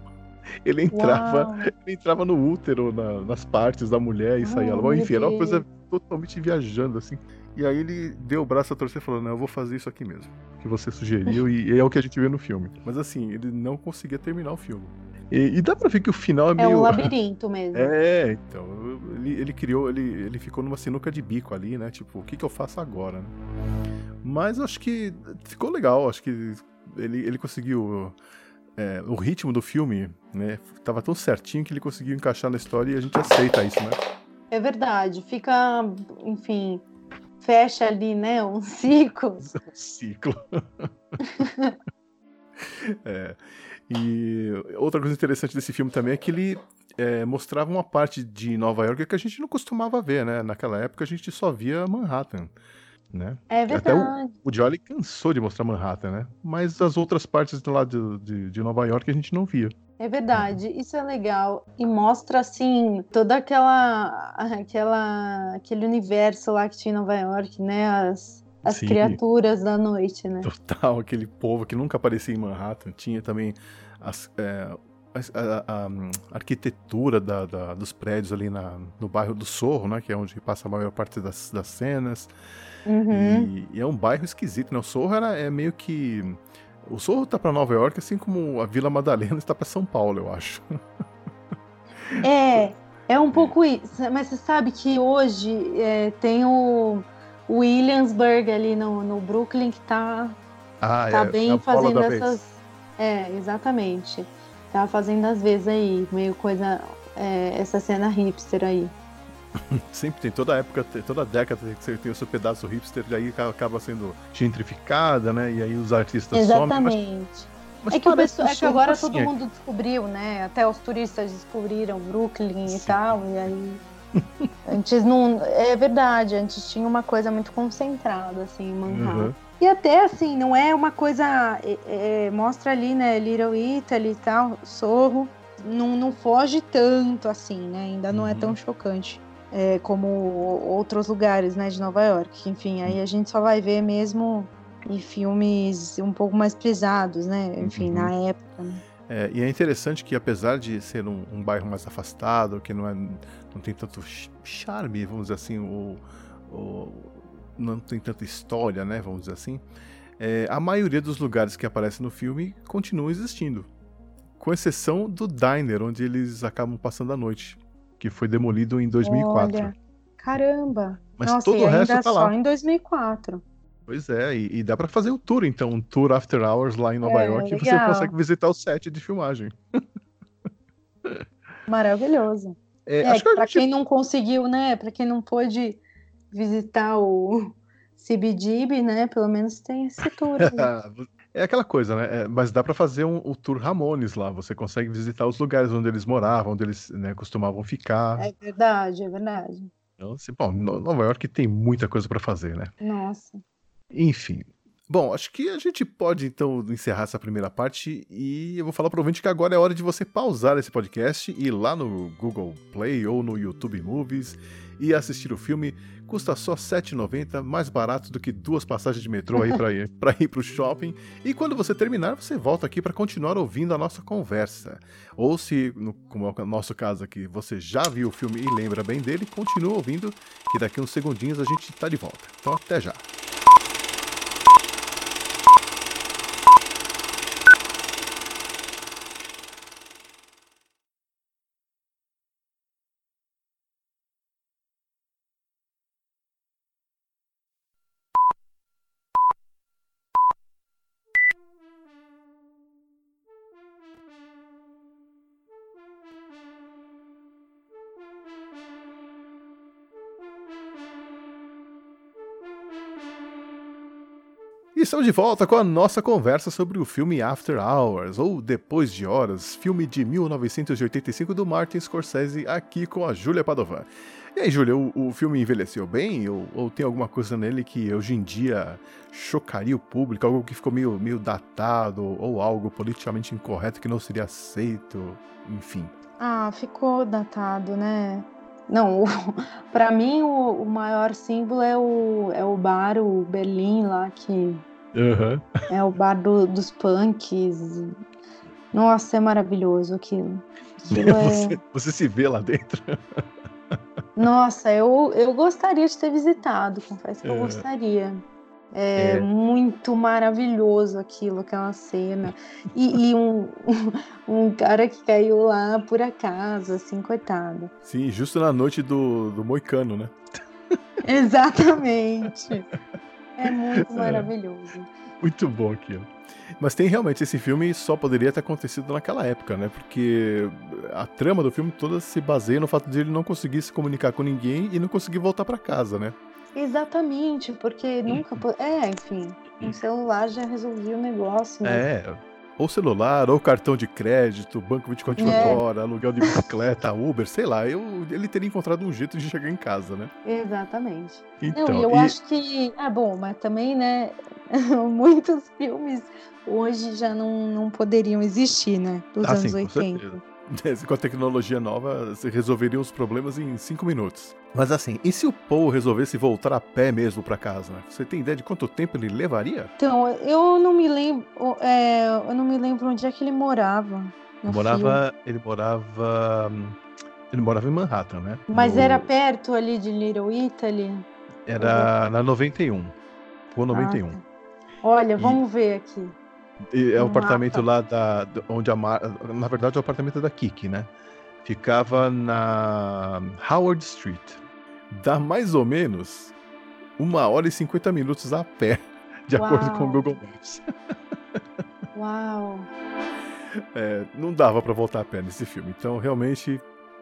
Ele entrava, ele entrava no útero, na, nas partes da mulher e saía lá. Enfim, era uma coisa totalmente viajando, assim. E aí ele deu o braço a torcer e falou: Não, eu vou fazer isso aqui mesmo. Que você sugeriu, e é o que a gente vê no filme. Mas assim, ele não conseguia terminar o filme. E, e, dá pra ver que o final é meio.
É um labirinto mesmo.
É, então. Ele, ele criou, ele, ele ficou numa sinuca de bico ali, né? Tipo, o que, que eu faço agora, né? Mas acho que ficou legal. Acho que ele, ele conseguiu. É, o ritmo do filme, né? Tava tão certinho que ele conseguiu encaixar na história e a gente aceita isso, né?
É verdade. Fica, enfim, fecha ali, né? Um ciclo.
Um ciclo. é. E outra coisa interessante desse filme também é que ele é, mostrava uma parte de Nova York que a gente não costumava ver, né? Naquela época a gente só via Manhattan. Né?
É verdade. Até o,
o Jolly cansou de mostrar Manhattan, né? Mas as outras partes do lado de, de, de Nova York a gente não via.
É verdade, isso é legal e mostra assim toda aquela aquela aquele universo lá que tinha em Nova York, né? As as Sim. criaturas da noite, né?
Total, aquele povo que nunca aparecia em Manhattan. Tinha também as, é, a, a, arquitetura da, da, dos prédios ali na, no bairro do Sorro, né? Que é onde passa a maior parte das, das cenas.
Uhum.
E, e, é um bairro esquisito, né? O Sorro era, é meio que... O Sorro tá para Nova York, assim como a Vila Madalena está para São Paulo, eu acho.
É, é um pouco isso. Mas você sabe que hoje é, tem o Williamsburg ali no, no Brooklyn que tá,
ah,
tá
é,
bem
é
fazendo essas. Vez. É, exatamente. Tá fazendo às vezes aí, meio coisa. É, essa cena hipster aí.
Sempre tem, toda época, toda década você tem o seu pedaço hipster, e aí acaba sendo gentrificada, né? E aí os artistas
Exatamente. somem.
Mas,
é que, o é que agora todo mundo descobriu, né? Até os turistas descobriram Brooklyn Sim. e tal, e aí. antes não. É verdade, antes tinha uma coisa muito concentrada, assim, em Manhattan. Uhum. E até assim, não é uma coisa. É, é, mostra ali, né? Little Italy e tal, Sorro. Não, não foge tanto assim, né? Ainda não é uhum. é tão chocante é, como outros lugares, né? De Nova York. Enfim, aí a gente só vai ver mesmo em filmes um pouco mais pesados, né? Enfim, uhum. na época. Né?
É, e é interessante que apesar de ser um, um, bairro mais afastado, que não, é, não tem tanto charme, vamos dizer assim, o, o não tem tanta história, né? Vamos dizer assim. É, a maioria dos lugares que aparecem no filme continuam existindo, com exceção do diner onde eles acabam passando a noite, que foi demolido em 2004. Olha,
caramba!
Mas Nossa, todo o resto tá lá.
só em 2004.
Pois é, e, e dá para fazer um tour, então, um tour after hours lá em Nova é, York, legal. e você consegue visitar o set de filmagem.
Maravilhoso. É, é que para gente... quem não conseguiu, né, para quem não pôde visitar o CBGB, né, pelo menos tem esse tour.
é aquela coisa, né, é, mas dá para fazer um, o tour Ramones lá, você consegue visitar os lugares onde eles moravam, onde eles né, costumavam ficar.
É verdade, é verdade.
Então, assim, bom, Nova York tem muita coisa para fazer, né?
Nossa.
Enfim. Bom, acho que a gente pode então encerrar essa primeira parte e eu vou falar para o ouvinte que agora é hora de você pausar esse podcast e ir lá no Google Play ou no YouTube Movies e assistir o filme. Custa só R$ 7,90, mais barato do que duas passagens de metrô aí para ir para ir o shopping. E quando você terminar, você volta aqui para continuar ouvindo a nossa conversa. Ou se, no, como é o nosso caso aqui, você já viu o filme e lembra bem dele, continua ouvindo, que daqui uns segundinhos a gente está de volta. Então até já. Estamos de volta com a nossa conversa sobre o filme After Hours, ou Depois de Horas, filme de 1985 do Martin Scorsese, aqui com a Júlia Padovan. E aí, Júlia, o, o, filme envelheceu bem? Ou, ou, tem alguma coisa nele que hoje em dia chocaria o público? Algo que ficou meio, meio datado, ou algo politicamente incorreto que não seria aceito? Enfim.
Ah, ficou datado, né? Não, para mim o, o, maior símbolo é o, é o bar, o Berlim lá, que
Uhum.
É o bar do, dos punks. Nossa, é maravilhoso aquilo. aquilo
você, é... você se vê lá dentro?
Nossa, eu, eu gostaria de ter visitado, confesso que eu é. gostaria. É, é, muito maravilhoso aquilo, aquela cena. E, e um, um, um, cara que caiu lá por acaso, assim, coitado.
Sim, justo na noite do, do Moicano, né?
Exatamente. É muito é. maravilhoso.
Muito bom aquilo. Mas tem realmente, esse filme só poderia ter acontecido naquela época, né? Porque a trama do filme toda se baseia no fato de ele não conseguir se comunicar com ninguém e não conseguir voltar para casa, né?
Exatamente, porque nunca. É, enfim, um celular já resolvia o negócio. Né?
É, ou celular, ou cartão de crédito, banco 24 é. horas, aluguel de bicicleta, Uber, sei lá. Eu, ele teria encontrado um jeito de chegar em casa, né?
Exatamente. Então, Não, eu e... acho que. Ah, bom, mas também, né? Muitos filmes hoje já não, não poderiam existir, né? Dos ah, anos sim, 80.
com a tecnologia nova, você resolveria os problemas em cinco minutos. Mas assim, e se o Paul resolvesse voltar a pé mesmo para casa? Você tem ideia de quanto tempo ele levaria?
Então, eu não me lembro, é, eu não me lembro onde é que ele morava.
morava, filme. ele morava, ele morava em Manhattan, né?
Mas no... era perto ali de Little Italy?
Era na 91, Rua 91. Ah, tá.
Olha, vamos e... ver aqui.
É o apartamento lá da, onde a Mar... Na verdade, é o apartamento da Kiki, né? Ficava na Howard Street. Dá mais ou menos uma hora e 50 minutos a pé, de Uau. acordo com o Google Maps.
Uau!
É, não dava para voltar a pé nesse filme, então realmente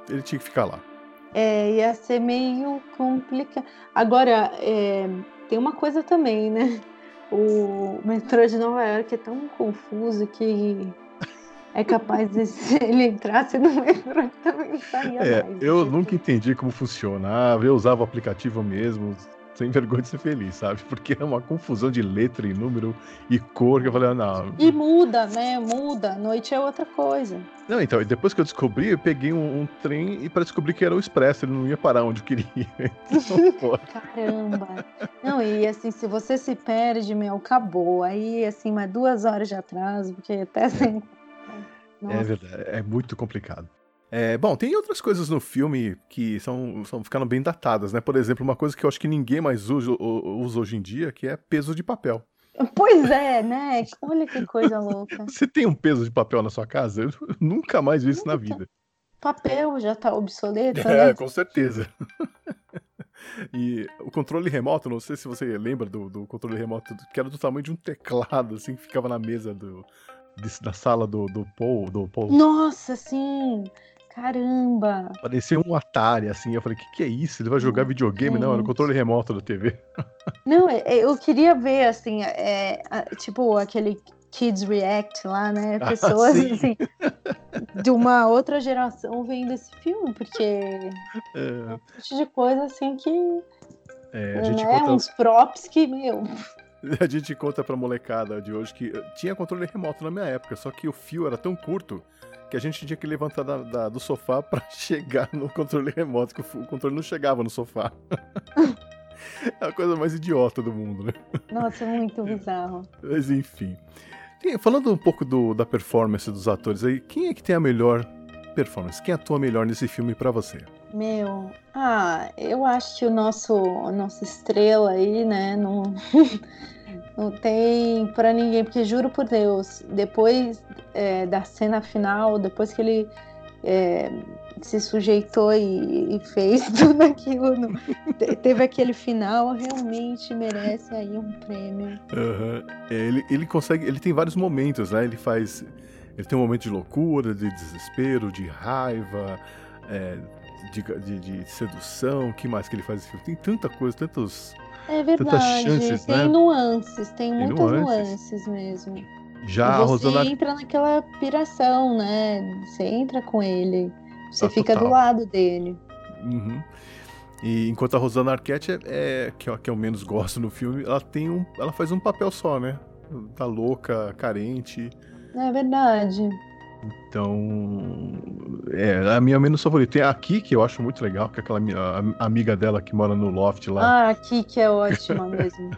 ele tinha que ficar lá.
É, ia ser meio complicado. Agora, é, tem uma coisa também, né? O metrô de Nova York é tão confuso que é capaz de se ele entrasse no metrô também saia
É,
mais.
eu nunca entendi como funcionava, eu usava o aplicativo mesmo, sem vergonha de ser feliz, sabe? Porque é uma confusão de letra e número e cor que eu falei, ah, não.
E muda, né? Muda. Noite é outra coisa.
Não, então, e depois que eu descobri, eu peguei um, um trem e para descobrir que era o expresso, ele não ia parar onde eu queria. Então,
Caramba. Não, e assim, se você se perde, meu, acabou. Aí, assim, mais duas horas de atraso, porque até sem.
é
Nossa,
verdade, é muito complicado. É, bom, tem outras coisas no filme que são, são ficaram bem datadas, né? Por exemplo, uma coisa que eu acho que ninguém mais usa, usa hoje em dia, que é peso de papel.
Pois é, né? Olha que coisa louca.
Você tem um peso de papel na sua casa? Eu nunca mais vi isso na vida.
Papel já tá obsoleto, né?
É, com certeza. E o controle remoto, não sei se você lembra do, do controle remoto, que era do tamanho de um teclado, assim, que ficava na mesa do, da sala do, do Paul, do Paul.
Nossa, sim! Caramba!
Parecia um Atari, assim. Eu falei, o que, que é isso? Ele vai jogar videogame? Não, era o controle remoto da TV.
Não, é- é, eu queria ver, assim, é, a- tipo aquele Kids React lá, né?
Ah,
Pessoas,
sim.
assim, de uma outra geração vendo esse filme, porque
É,
um monte de coisa, assim, que,
é, a, gente
né?
conta,
Uns props que, meu...
a gente conta pra molecada de hoje que tinha controle remoto na minha época, só que o fio era tão curto que a gente tinha que levantar da- da- do sofá pra chegar no controle remoto, que o, controle não chegava no sofá. é a coisa mais idiota do mundo, né?
Nossa, muito bizarro.
Mas enfim. Falando um pouco do- da performance dos atores aí, quem é que tem a melhor performance? Quem atua melhor nesse filme pra você?
Meu, ah, eu acho que o nosso, nossa estrela aí, né, não, não tem pra ninguém, porque juro por Deus, depois é, da cena final, depois que ele é, se sujeitou e, e fez tudo aquilo, no- te- teve aquele final, realmente merece aí um prêmio.
É, Ele, ele consegue. Ele tem vários momentos, né? Ele faz. Ele tem um momento de loucura, de desespero, de raiva, é, de, de- de sedução. Que mais que ele faz? Tem tanta coisa, tantos.
É
Tantas
verdade,
chances,
tem
né?
nuances, tem,
Tem
muitas
nuances.
nuances mesmo.
Já a
você
Rosana.
entra naquela piração, né? Você entra com ele, você
Ah,
fica
total.
do lado dele.
Uhum. E enquanto a Rosana Arquette é, é- que, é, a que eu menos gosto no filme, ela tem um. Ela faz um papel só, né? Tá louca, carente.
É verdade.
Então. É a minha menos favorita. Tem a que eu acho muito legal, que é aquela a- a amiga dela que mora no loft lá.
Ah, aqui que é ótima mesmo.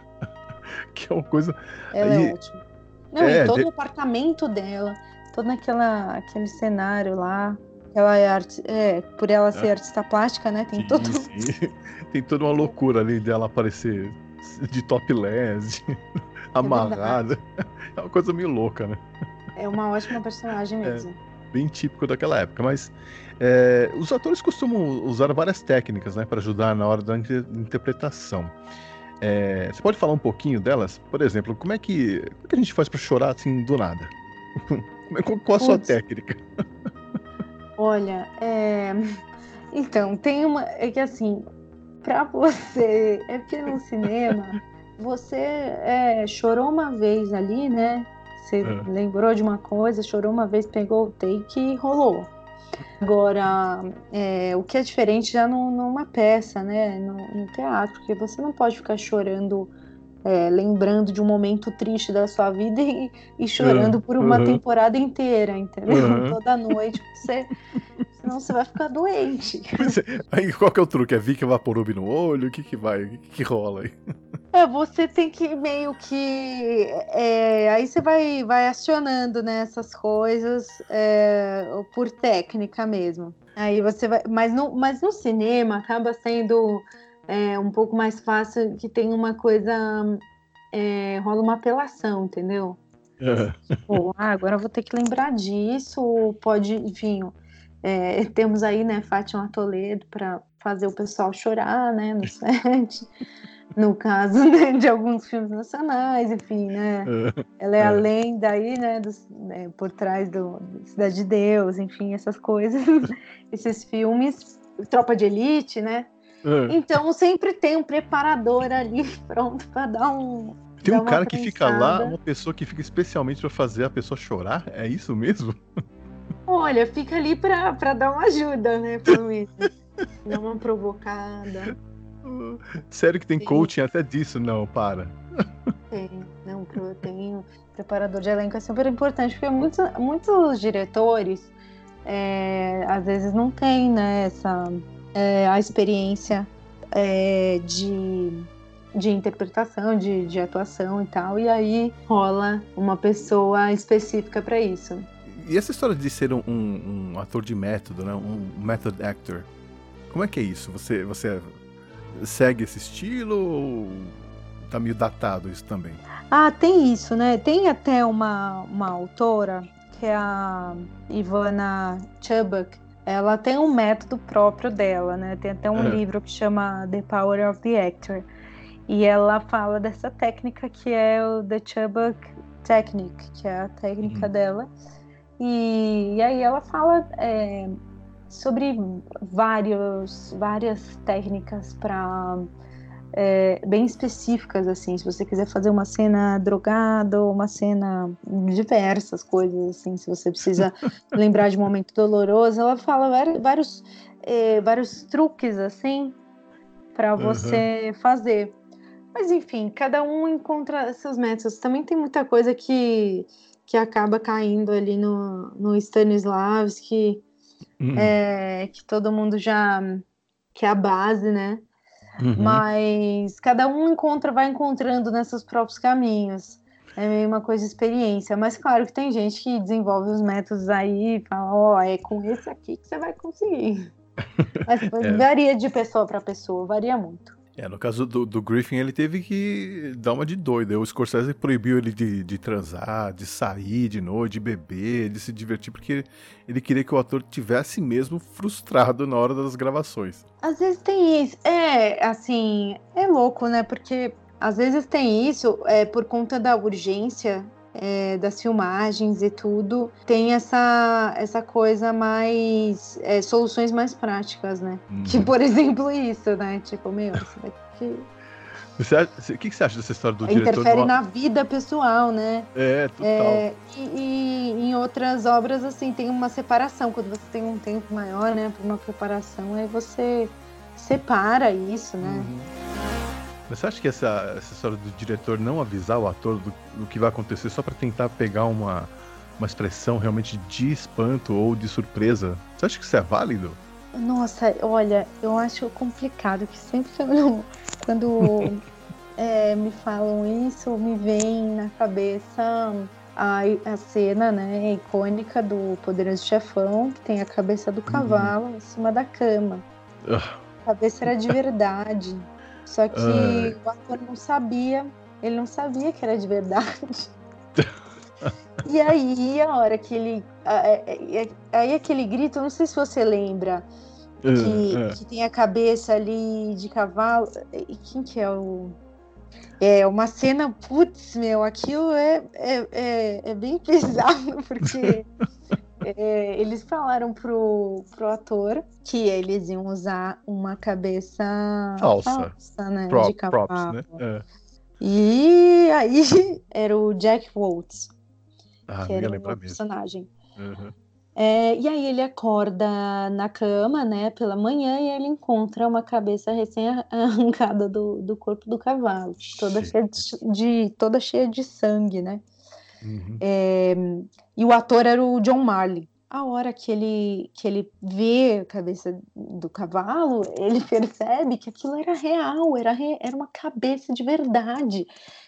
Que é uma coisa.
Ela
Aí-
é ótima. Não,
É,
e todo
de-
o apartamento dela, todo aquela, aquele cenário lá. Ela é, arti- é, por ela ser artista plástica, né? Tem
Sim,
todo.
sim. Tem toda uma loucura ali dela aparecer de topless, de amarrada. É uma coisa meio louca, né?
É uma ótima personagem mesmo.
Bem típico daquela época. Mas é, os atores costumam usar várias técnicas né, para ajudar na hora da inter- interpretação. É, você pode falar um pouquinho delas? Por exemplo, como é que, como é que a gente faz para chorar assim do nada? Como é- Qual, qual a sua técnica?
Olha, é... então, tem uma. É que assim, pra você. É porque no cinema, você é, chorou uma vez ali, né? Você
É.
lembrou de uma coisa, chorou uma vez, pegou o take e rolou. Agora, é, o que é diferente já num- numa peça, né? No, no teatro, porque você não pode ficar chorando. é, lembrando de um momento triste da sua vida e, e chorando por uma
uhum.
temporada inteira, entendeu?
Uhum.
Toda noite, você, senão você vai ficar doente.
Aí qual que é o truque? É Vic Vaporub no olho? O que que vai? O que que rola aí?
É, você tem que meio que. é, aí você vai, vai acionando né, essas coisas é, por técnica mesmo. Aí você vai. Mas no, mas no cinema acaba sendo é, um pouco mais fácil que tem uma coisa. é, rola uma apelação, entendeu? Pô, ah, agora eu vou ter que lembrar disso. Pode, enfim. É, temos aí, né, Fátima Toledo para fazer o pessoal chorar, né, no set. No caso né, de alguns filmes nacionais, enfim, né? Ela é,
É.
a lenda aí, né, dos- né, por trás do, do Cidade de Deus, enfim, essas coisas, esses filmes, Tropa de Elite, né?
É.
Então sempre tem um preparador ali pronto para dar um,
Tem um cara que fica lá, uma pessoa que fica especialmente pra fazer a pessoa chorar? É isso mesmo?
Olha, fica ali pra, pra dar uma ajuda, né? Pelo menos. Dar uma provocada.
Sério que tem
Sim.
coaching até disso? Não, para.
Tem, não, tem preparador de elenco é super importante, porque muitos, muitos diretores é, às vezes não têm né, essa, é, a experiência é, de, de interpretação, de, de atuação e tal, e aí rola uma pessoa específica para isso.
E essa história de ser um, um- um ator de método, né? Um method actor. Como é que é isso? Você, você segue esse estilo ou tá meio datado isso também?
Ah, tem isso, né? Tem até uma, uma autora, que é a Ivana Chubbuck. Ela tem um método próprio dela, né? Tem até um
É.
livro que chama The Power of the Actor. E ela fala dessa técnica que é o The Chubbuck Technique, que é a técnica
Uhum.
dela. E, e aí ela fala é, sobre vários, várias técnicas para é, bem específicas, assim, se você quiser fazer uma cena drogada ou uma cena diversas coisas, assim, se você precisa lembrar de um momento doloroso, ela fala vários, é, vários truques, assim, para
Uhum.
você fazer. Mas, enfim, cada um encontra seus métodos. Também tem muita coisa que, que acaba caindo ali no, no Stanislavski,
Hum.
é, que todo mundo já... que é a base, né?
Uhum.
Mas cada um encontra, vai encontrando nesses próprios caminhos. É meio uma coisa de experiência. Mas claro que tem gente que desenvolve os métodos aí e fala, ó, é com esse aqui que você vai conseguir. Mas
É.
varia de pessoa para pessoa, varia muito.
É, no caso do, do Griffin, ele teve que dar uma de doido. O Scorsese proibiu ele de, de transar, de sair de noite, de beber, de se divertir, porque ele queria que o ator tivesse mesmo frustrado na hora das gravações.
Às vezes tem isso. É, assim, é louco, né? Porque às vezes tem isso é, por conta da urgência é, das filmagens e tudo. Tem essa, essa coisa mais. é, soluções mais práticas, né? Que, por exemplo, isso, né? Tipo, meu. Você
acha- o que você acha dessa história do diretor?
Interfere na vida pessoal, né?
É, total.
É, e, e em outras obras, assim, tem uma separação. Quando você tem um tempo maior, né, para uma preparação, aí você separa isso, né?
Uhum. Mas você acha que essa, essa história do diretor não avisar o ator do, do que vai acontecer só pra tentar pegar uma, uma expressão realmente de espanto ou de surpresa? Você acha que isso é válido?
Nossa, olha, eu acho complicado que sempre quando é, me falam isso, me vem na cabeça a, a cena, né, icônica do Poderoso Chefão, que tem a cabeça do cavalo em cima da cama.
Ah,
A cabeça era de verdade. Só que
Ai.
o ator não sabia, ele não sabia que era de verdade. E aí, a hora que ele. Aí aquele grito, não sei se você lembra, que,
é, é.
que tem a cabeça ali de cavalo. E quem que é o. É uma cena, putz, meu, aquilo é, é, é, é bem pesado, porque é, eles falaram pro, pro ator que eles iam usar uma cabeça
Falsa.
né,
Prop-
de cavalo.
props, né? É.
E aí era o Jack Waltz,
Ah,
que era o personagem.
Uhum.
É, e aí ele acorda na cama, né, pela manhã, e ele encontra uma cabeça recém-arrancada do, do corpo do cavalo, toda cheia de, de- toda cheia de sangue, né?
Uhum.
É, e o ator era o John Marley. A hora que ele, que ele vê a cabeça do cavalo, ele percebe que aquilo era real, era, re- era uma cabeça de verdade.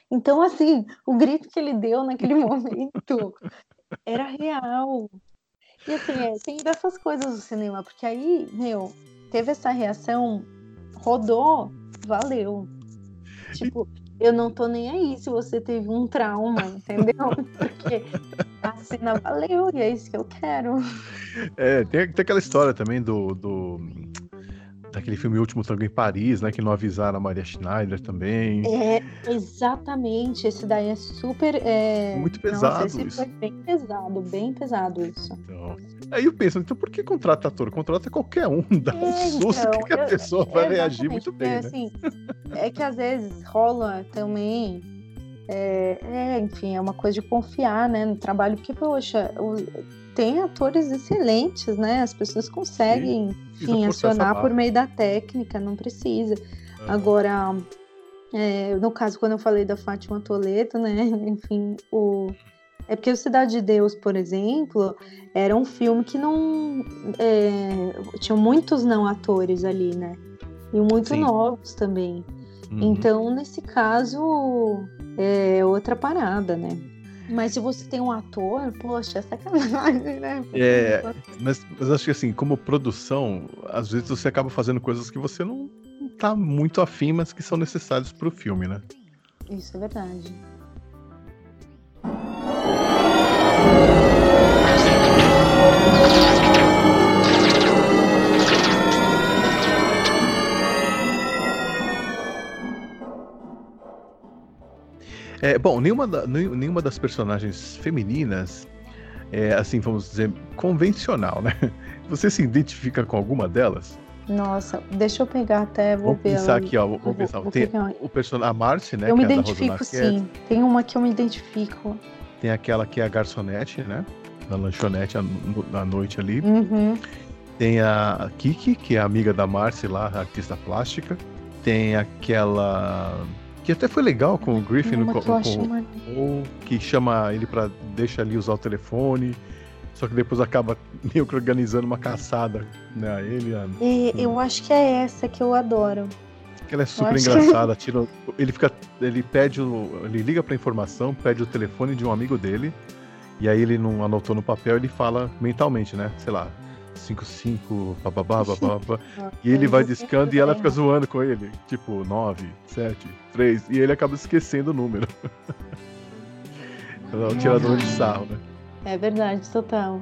Então, assim, o grito que ele deu naquele momento era real. E assim, é, tem dessas coisas no cinema, porque aí, meu, teve essa reação, rodou, valeu. Tipo, eu não tô nem aí se você teve um trauma, entendeu? Porque a cena valeu e é isso que eu quero.
É, tem, tem aquela história também do, do daquele filme Último Tango em Paris, né? Que não avisaram a Maria Schneider também.
É, exatamente. Esse daí é super. é,
Muito
nossa,
pesado
esse
isso.
foi bem pesado, bem pesado isso.
Então, aí eu penso, então por que contrata ator? Contrata qualquer um, dá um
É,
susto
então,
que a
eu-
pessoa vai reagir muito bem,
porque,
né?
assim, é que às vezes rola também é, é, enfim, é uma coisa de confiar, né, no trabalho, porque, poxa, o, tem atores excelentes, né? As pessoas conseguem, enfim, acionar por meio da técnica, não precisa. Uhum. Agora, é, no caso, quando eu falei da Fátima Toledo, né? Enfim, o. É porque o Cidade de Deus, por exemplo, era um filme que não. É, tinha muitos não atores ali, né? E muito Sim. novos também. Uhum. Então, nesse caso, é outra parada, né? Mas se você tem um ator, poxa, é sacanagem, né?
É, mas, mas acho que assim, como produção, às vezes você acaba fazendo coisas que você não tá muito afim, mas que são necessárias pro filme, né?
Isso é verdade.
É, bom, nenhuma, da, nenhuma das personagens femininas é, assim, vamos dizer, convencional, né? Você se identifica com alguma delas?
Nossa, deixa eu pegar até, vou
vamos ver. Pensar ela, aqui, ó, vamos vou, pensar. Vou tem o personagem, a Marcy, né?
Eu me é identifico, sim. Tem uma que eu me identifico.
Tem aquela que é a garçonete, né? Na lanchonete à noite ali.
Uhum.
Tem a Kiki, que é amiga da Marcy lá, artista plástica. Tem aquela que até foi legal com o Griffin no, com, com, que chama ele para deixa ali usar o telefone. Só que depois acaba meio que organizando uma caçada, né? A ele. A...
E, eu acho que é essa que eu adoro.
Que ela é super engraçada. Que... Tira, ele fica, ele pede, o, ele liga para informação, pede o telefone de um amigo dele. E aí ele não anotou no papel, ele fala mentalmente, né? Sei lá, 55, bababá, bababá. e ele vai discando e ela fica zoando com ele. Tipo, 9, 7, 3. E ele acaba esquecendo o número. Ela é um tirador de sarro, né?
É verdade, total.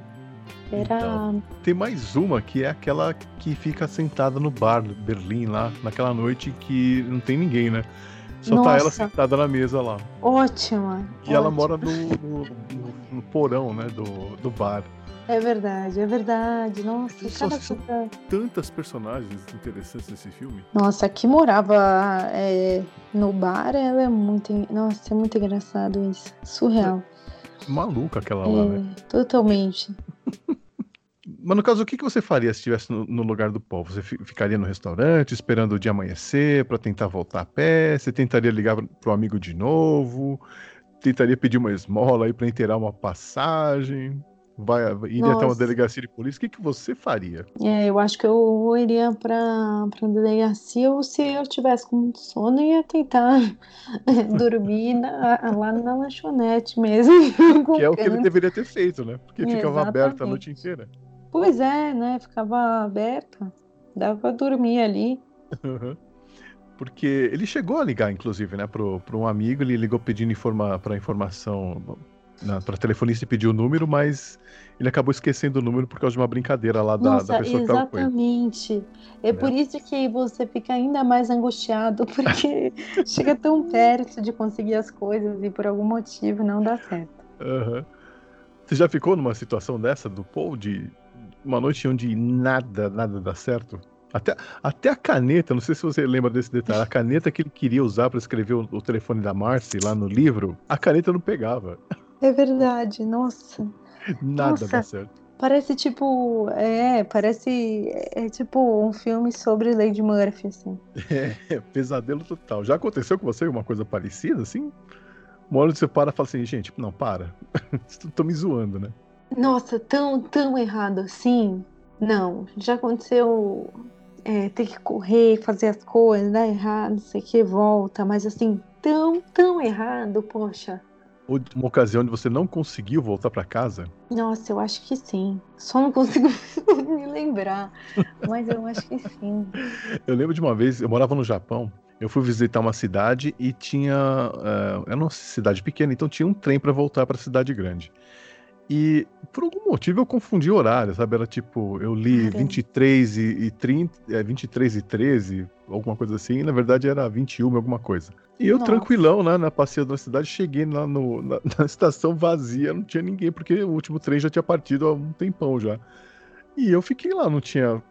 Era... Então,
tem mais uma que é aquela que fica sentada no bar Berlim lá, naquela noite que não tem ninguém, né? Só Nossa. tá ela sentada na mesa lá.
Ótima.
E ótima. ela mora no, no, no, no porão, né, do, do bar.
É verdade, é verdade. Nossa, cada
coisa. Tantas personagens interessantes nesse filme.
Nossa, que morava é, no bar, ela é muito. Nossa, é muito engraçado isso. Surreal.
É maluca aquela lá, é, né?
Totalmente.
Mas no caso, o que você faria se estivesse no, no, lugar do povo? Você ficaria no restaurante esperando o dia amanhecer para tentar voltar a pé? Você tentaria ligar pro amigo de novo? Tentaria pedir uma esmola aí para inteirar uma passagem? Vai, iria Nossa. até uma delegacia de polícia, o que, que você faria?
É, eu acho que eu iria para a delegacia ou se eu tivesse com muito sono, ia tentar dormir na, lá na lanchonete mesmo.
que é o que ele deveria ter feito, né? Porque ficava Exatamente. aberta a noite inteira.
Pois é, né? Ficava aberta. Dava para dormir ali.
Porque ele chegou a ligar, inclusive, né, para um amigo, ele ligou pedindo informa, para informação para telefonista e pediu o número, mas ele acabou esquecendo o número por causa de uma brincadeira lá da, Nossa, da pessoa que com ele.
Exatamente. É, é por isso que você fica ainda mais angustiado, porque chega tão perto de conseguir as coisas e por algum motivo não dá certo.
Uhum. Você já ficou numa situação dessa do Paul, de uma noite onde nada, nada dá certo? Até, até a caneta, não sei se você lembra desse detalhe, a caneta que ele queria usar para escrever o, o telefone da Marcy lá no livro, a caneta não pegava.
É verdade, nossa.
Nada nossa, dá certo.
Parece tipo. É, parece. É, tipo um filme sobre Lady Murphy, assim.
É, pesadelo total. Já aconteceu com você uma coisa parecida, assim? Uma hora você para e fala assim, gente, não, para. Tô me zoando, né?
Nossa, tão, tão errado assim. Não, já aconteceu é, ter que correr, fazer as coisas, dar errado, não sei o que, volta, mas assim, tão, tão errado, poxa
uma ocasião onde você não conseguiu voltar para casa?
Nossa, eu acho que sim. Só não consigo me lembrar, mas eu acho que sim.
Eu lembro de uma vez, eu morava no Japão. Eu fui visitar uma cidade e tinha. Uh, era uma cidade pequena, então tinha um trem para voltar para a cidade grande. E por algum motivo eu confundi o horário, sabe? Era tipo, eu li Caramba. 23 e, e 30, é, 23 e 13, alguma coisa assim, e na verdade era 21, alguma coisa. E eu, Nossa. tranquilão, né, na passeio da cidade, cheguei lá no, na, na, estação vazia, não tinha ninguém, porque o último trem já tinha partido há um tempão já. E eu fiquei lá, não tinha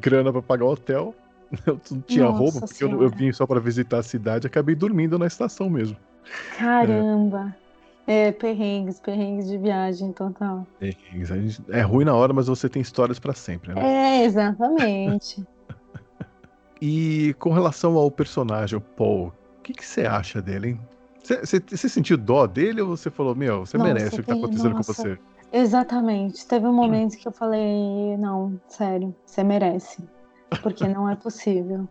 grana para pagar o hotel, eu não tinha Nossa roupa, porque eu, eu, vim só para visitar a cidade, acabei dormindo na estação mesmo.
Caramba! É, perrengues, perrengues de viagem total.
Perrengues. É ruim na hora, mas você tem histórias pra sempre, né?
É, exatamente.
E com relação ao personagem, o Paul, o que, que você acha dele, hein? Você, sentiu dó dele ou você falou, meu, você merece o que tá
tem-
acontecendo
nossa.
com você?
Exatamente. Teve um momento que eu falei, não, sério, você merece. Porque não é possível.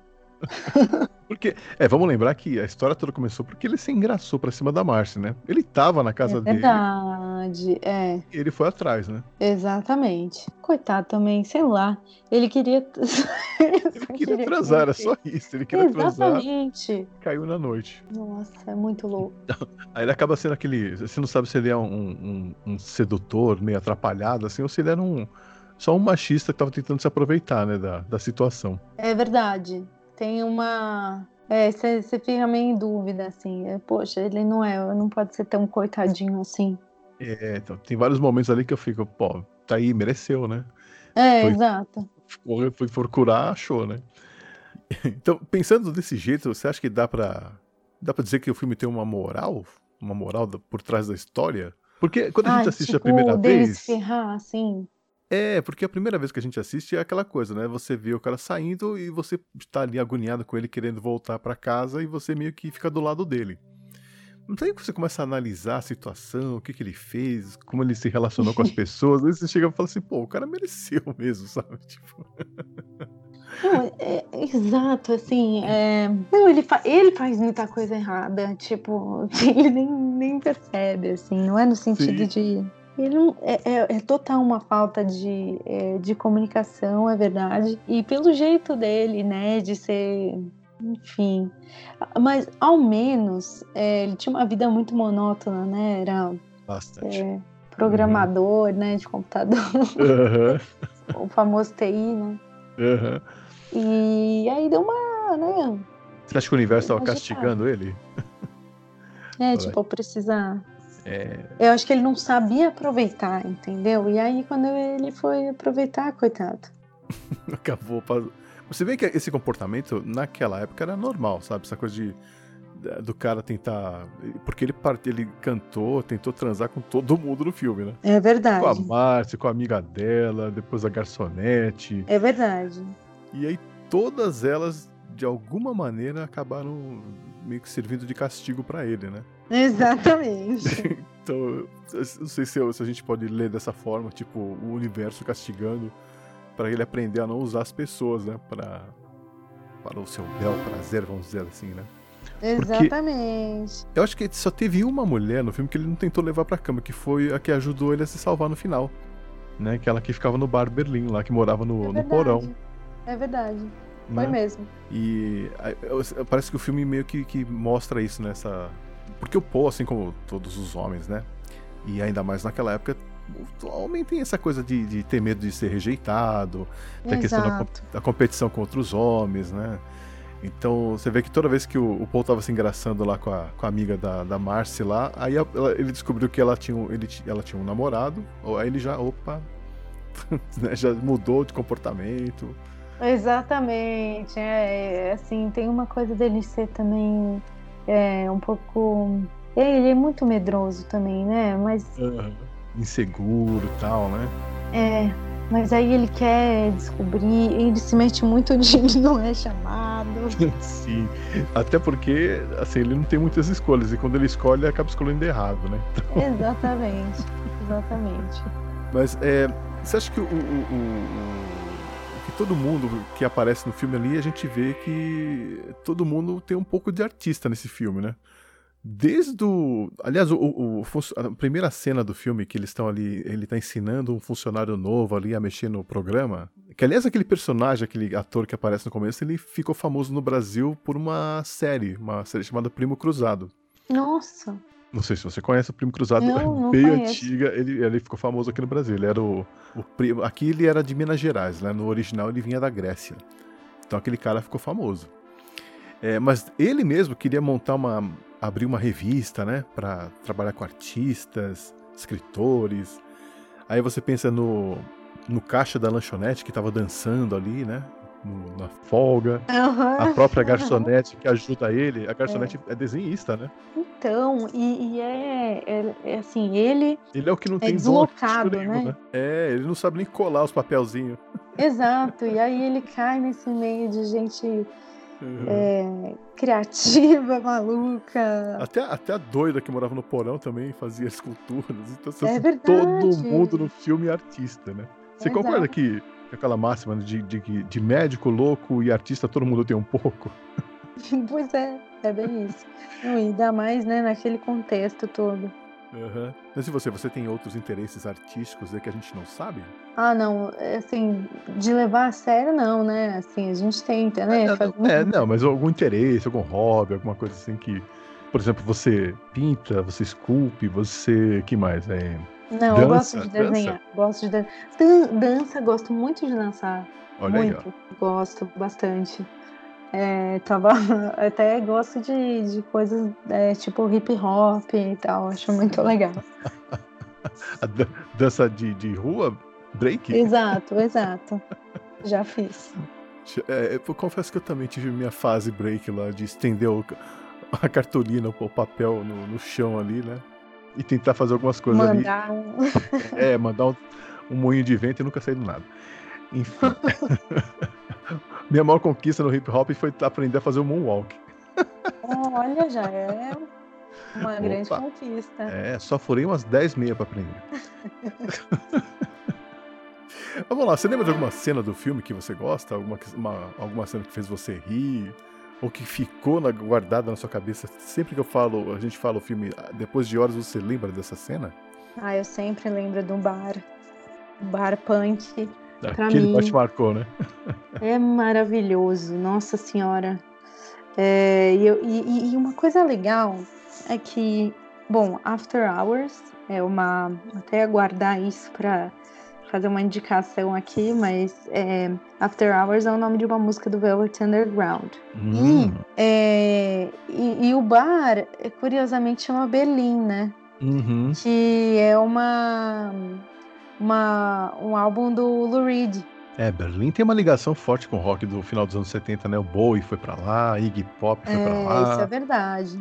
Porque, é, vamos lembrar que a história toda começou porque ele se engraçou pra cima da Marcy, né? Ele tava na casa
É
dele
verdade, é,
e ele foi atrás, né?
exatamente. Coitado também, sei lá. Ele queria.
Ele queria transar, era só isso. Ele queria
Exatamente.
caiu na noite.
Nossa, é muito louco.
Aí ele acaba sendo aquele. Você não sabe se ele é um, um- um sedutor meio atrapalhado, assim, ou se ele era um. Só um machista que tava tentando se aproveitar, né, da, da situação.
É verdade. Tem uma. É, você fica meio em dúvida, assim. É, Poxa, ele não é, não pode ser tão coitadinho assim.
É, então, tem vários momentos ali que eu fico, pô, tá aí, mereceu, né?
É,
Foi.
exato.
Foi, foi procurar, achou, né? Então, pensando desse jeito, você acha que dá pra. dá pra dizer que o filme tem uma moral? Uma moral por trás da história? Porque quando a gente
Ah,
assiste
tipo,
a primeira vez.
se ferrar, assim.
É, porque a primeira vez que a gente assiste é aquela coisa, né? Você vê o cara saindo e você tá ali agoniado com ele querendo voltar pra casa e você meio que fica do lado dele. Não tem que você começa a analisar a situação, o que, que ele fez, como ele se relacionou com as pessoas. Aí você chega e fala assim, pô, o cara mereceu mesmo, sabe? Tipo,
Não, é, é- é exato, assim. é, Não, ele, fa- ele faz muita coisa errada. Tipo, ele nem, nem percebe, assim. Não é no sentido
Sim.
de. Ele não, é, é- é total uma falta de, é, de comunicação, é verdade. E pelo jeito dele, né, de ser. Enfim. Mas, ao menos, é, ele tinha uma vida muito monótona, né? Era
bastante.
é, programador, né, de computador,
Aham,
o famoso TI, né?
aham.
E aí deu uma, né?
Você acha que o universo estava castigando ele?
É,
Vai.
tipo, precisar.
É,
Eu acho que ele não sabia aproveitar, entendeu? E aí, quando ele foi aproveitar, coitado.
acabou. Você vê que esse comportamento naquela época era normal, sabe? Essa coisa de do cara tentar. Porque ele, part- ele cantou, tentou transar com todo mundo no filme, né?
É
Com a
verdade.
Márcia, com a amiga dela, depois a garçonete.
É verdade.
E aí todas elas, de alguma maneira, acabaram meio que servindo de castigo pra ele, né?
Exatamente.
Então, não sei se, a gente pode ler dessa forma, tipo, o universo castigando pra ele aprender a não usar as pessoas, né? Pra, para o seu bel prazer, vamos dizer assim, né?
Exatamente.
Eu acho que só teve uma mulher no filme que ele não tentou levar pra cama, que foi a que ajudou ele a se salvar no final. Né? Aquela que ficava no bar Berlim, lá, que morava no,
É
no porão.
É verdade. Foi
né?
mesmo.
E parece que o filme meio que, que mostra isso nessa. Porque o Poe, assim como todos os homens, né? E ainda mais naquela época, o homem tem essa coisa de, de ter medo de ser rejeitado, tem a questão da, da competição com outros homens, né? Então você vê que toda vez que o, o Paul tava se engraçando lá com a, com a amiga da, da Marcy lá, aí a- ela- ele descobriu que ela tinha, um- ele, ela tinha um namorado, ou- aí ele já, opa, né, já mudou de comportamento.
Exatamente. É, é, assim, tem uma coisa dele ser também é, um pouco. Ele é muito medroso também, né? Mas
Inseguro e tal, né?
é. Mas aí ele quer descobrir, ele se mete muito de não é chamado.
Sim. Até porque, assim, ele não tem muitas escolhas. E quando ele escolhe, ele acaba escolhendo errado, né?
Exatamente. Exatamente.
Mas é, você acha que o, o- o- todo mundo que aparece no filme ali, a gente vê que todo mundo tem um pouco de artista nesse filme, né? Desde o. Aliás, o, o- a primeira cena do filme que eles estão ali, ele tá ensinando um funcionário novo ali a mexer no programa. Que, aliás, aquele personagem, aquele ator que aparece no começo, ele ficou famoso no Brasil por uma série, uma série chamada Primo Cruzado.
Nossa.
Não sei se você conhece o Primo Cruzado,
Não,
é
não
bem
conheço.
antiga. Ele, ele ficou famoso aqui no Brasil. Ele era o, o primo. Aqui ele era de Minas Gerais, né? No original ele vinha da Grécia. Então aquele cara ficou famoso. É, mas ele mesmo queria montar uma. abrir uma revista, né? Pra trabalhar com artistas, escritores. Aí você pensa no, no caixa da lanchonete que tava dançando ali, né? No- na folga.
Aham.
A própria garçonete que ajuda ele. A garçonete é, desenhista, né?
Então, e, e é, é- é assim, ele.
Ele é o que não
É
tem
deslocado,
nenhum,
né?
É, ele não sabe nem colar os papelzinhos.
Exato, e aí ele cai nesse meio de gente
Uhum.
é, criativa, maluca.
Até, até a doida que morava no porão também fazia esculturas. Então, assim,
É
todo
verdade.
mundo no filme é artista, né? Você
Exato.
concorda que aquela máxima de, de, de médico, louco e artista todo mundo tem um pouco?
Pois é, é bem isso. Não, e ainda mais, né, naquele contexto todo.
Uhum. Mas e você? Você tem outros interesses artísticos aí que a gente não sabe?
Ah, não, é assim, de levar a sério, não, né? Assim, a gente tenta, né?
É,
fazer-
é, não, mas algum interesse, algum hobby, alguma coisa assim que. Por exemplo, você pinta, você esculpe, você. que mais? É,
Não, eu
Dança,
gosto de
dança?
desenhar. Gosto de dan- Dan- dança, gosto muito de dançar.
olha aí,
muito. Gosto bastante. É, tava, até gosto de, de coisas é, tipo hip hop e tal, acho muito legal.
A dan- dança de, de rua, break?
Exato, exato. Já fiz.
É, eu confesso que eu também tive minha fase break lá de estender o- a cartolina, o papel no, no chão ali, né? E tentar fazer algumas coisas ali.
Mandar um.
É, mandar um, um moinho de vento e nunca sair do nada. Enfim. Minha maior conquista no hip hop foi aprender a fazer o moonwalk.
Olha, já é uma grande
Opa.
conquista.
É, só furei umas 10 meias pra aprender. Vamos lá, você lembra de alguma cena do filme que você gosta? Alguma, uma- alguma cena que fez você rir? Ou que ficou na- guardada na sua cabeça? Sempre que eu falo, a gente fala o filme, ah, depois de horas você lembra dessa cena?
Ah, eu sempre lembro do bar. Bar punk. Pra
Aquele
mim-
bar te marcou, né?
É maravilhoso, nossa senhora. É, e, e- e uma coisa legal é que, bom, After Hours é uma. Até aguardar isso para fazer uma indicação aqui, mas é, After Hours é o nome de uma música do Velvet Underground.
Hum,
É, e, e o bar, é, curiosamente, chama Berlim, né?
uhum.
Que é uma, uma um álbum do Lou Reed.
É, Berlim tem uma ligação forte com o rock do final dos anos 70, né? O Bowie foi pra lá, Iggy Pop foi pra
É, isso
lá.
é verdade.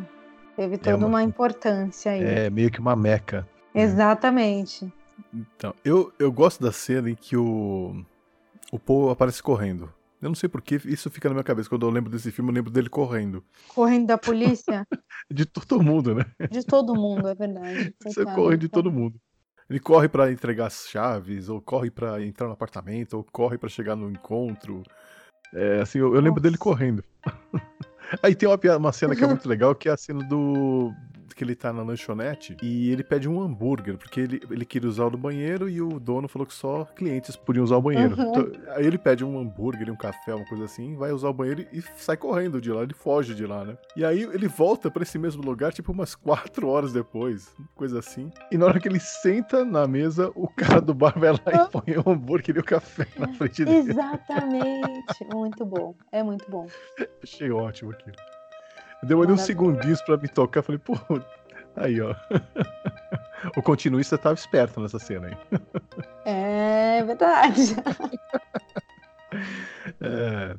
Teve toda
uma-
uma... importância aí.
É meio que uma meca.
Exatamente.
Então, eu, eu gosto da cena em que o, o Paul aparece correndo. Eu não sei porque isso fica na minha cabeça. Quando eu lembro desse filme, eu lembro dele correndo.
Correndo da polícia?
De todo mundo, né?
de todo mundo, é verdade.
Você corre de todo mundo. Ele corre pra entregar as chaves, ou corre pra entrar no apartamento, ou corre pra chegar no encontro. É, assim, eu, eu lembro dele correndo. Aí tem uma, uma cena que é muito legal, que é a cena do. Que ele tá na lanchonete e ele pede um hambúrguer, porque ele, ele queria usar o do banheiro e o dono falou que só clientes podiam usar o banheiro.
Uhum.
Então, aí ele pede um hambúrguer, um café, uma coisa assim, vai usar o banheiro e sai correndo de lá, ele foge de lá, né? E aí ele volta pra esse mesmo lugar, tipo, umas quatro horas depois, coisa assim. E na hora que ele senta na mesa, o cara do bar vai lá e põe o hambúrguer e o café na frente dele.
Exatamente. muito bom. É muito bom.
Achei ótimo aquilo. Demorei uns
Maravilha.
segundinhos pra me tocar, falei, pô, aí ó. O continuista tava esperto nessa cena aí.
É verdade.
É.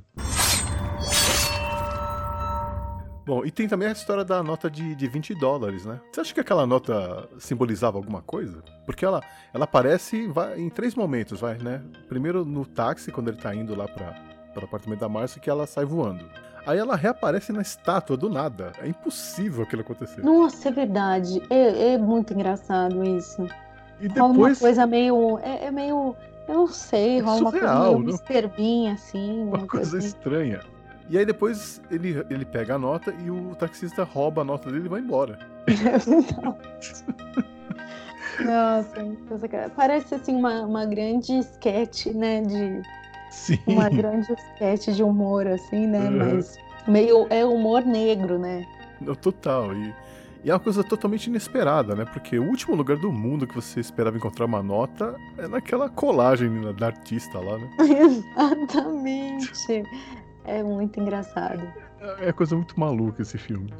Bom, e tem também a história da nota de, de 20 dólares, né? Você acha que aquela nota simbolizava alguma coisa? Porque ela, ela aparece vai, em três momentos, vai, né? Primeiro no táxi, quando ele tá indo lá para o apartamento da Márcia, que ela sai voando. Aí ela reaparece na estátua do nada. É impossível aquilo acontecer.
Nossa, é verdade. É, é muito engraçado isso.
E
Rola uma
depois,
coisa meio. É, é meio. Eu não sei,
É
rola uma coisa meio
né?
Mr. Bean, assim. Uma,
uma coisa
assim.
estranha. E aí depois ele, ele pega a nota e o taxista rouba a nota dele e vai embora.
Nossa, coisa parece assim uma, uma grande sketch, né? De
Sim.
uma grande sketch de humor, assim, né?
Uhum.
Mas meio é humor negro, né?
No Total. E, e é uma coisa totalmente inesperada, né? Porque o último lugar do mundo que você esperava encontrar uma nota é naquela colagem da- artista lá, né?
Exatamente. É muito engraçado.
É coisa muito maluca esse filme.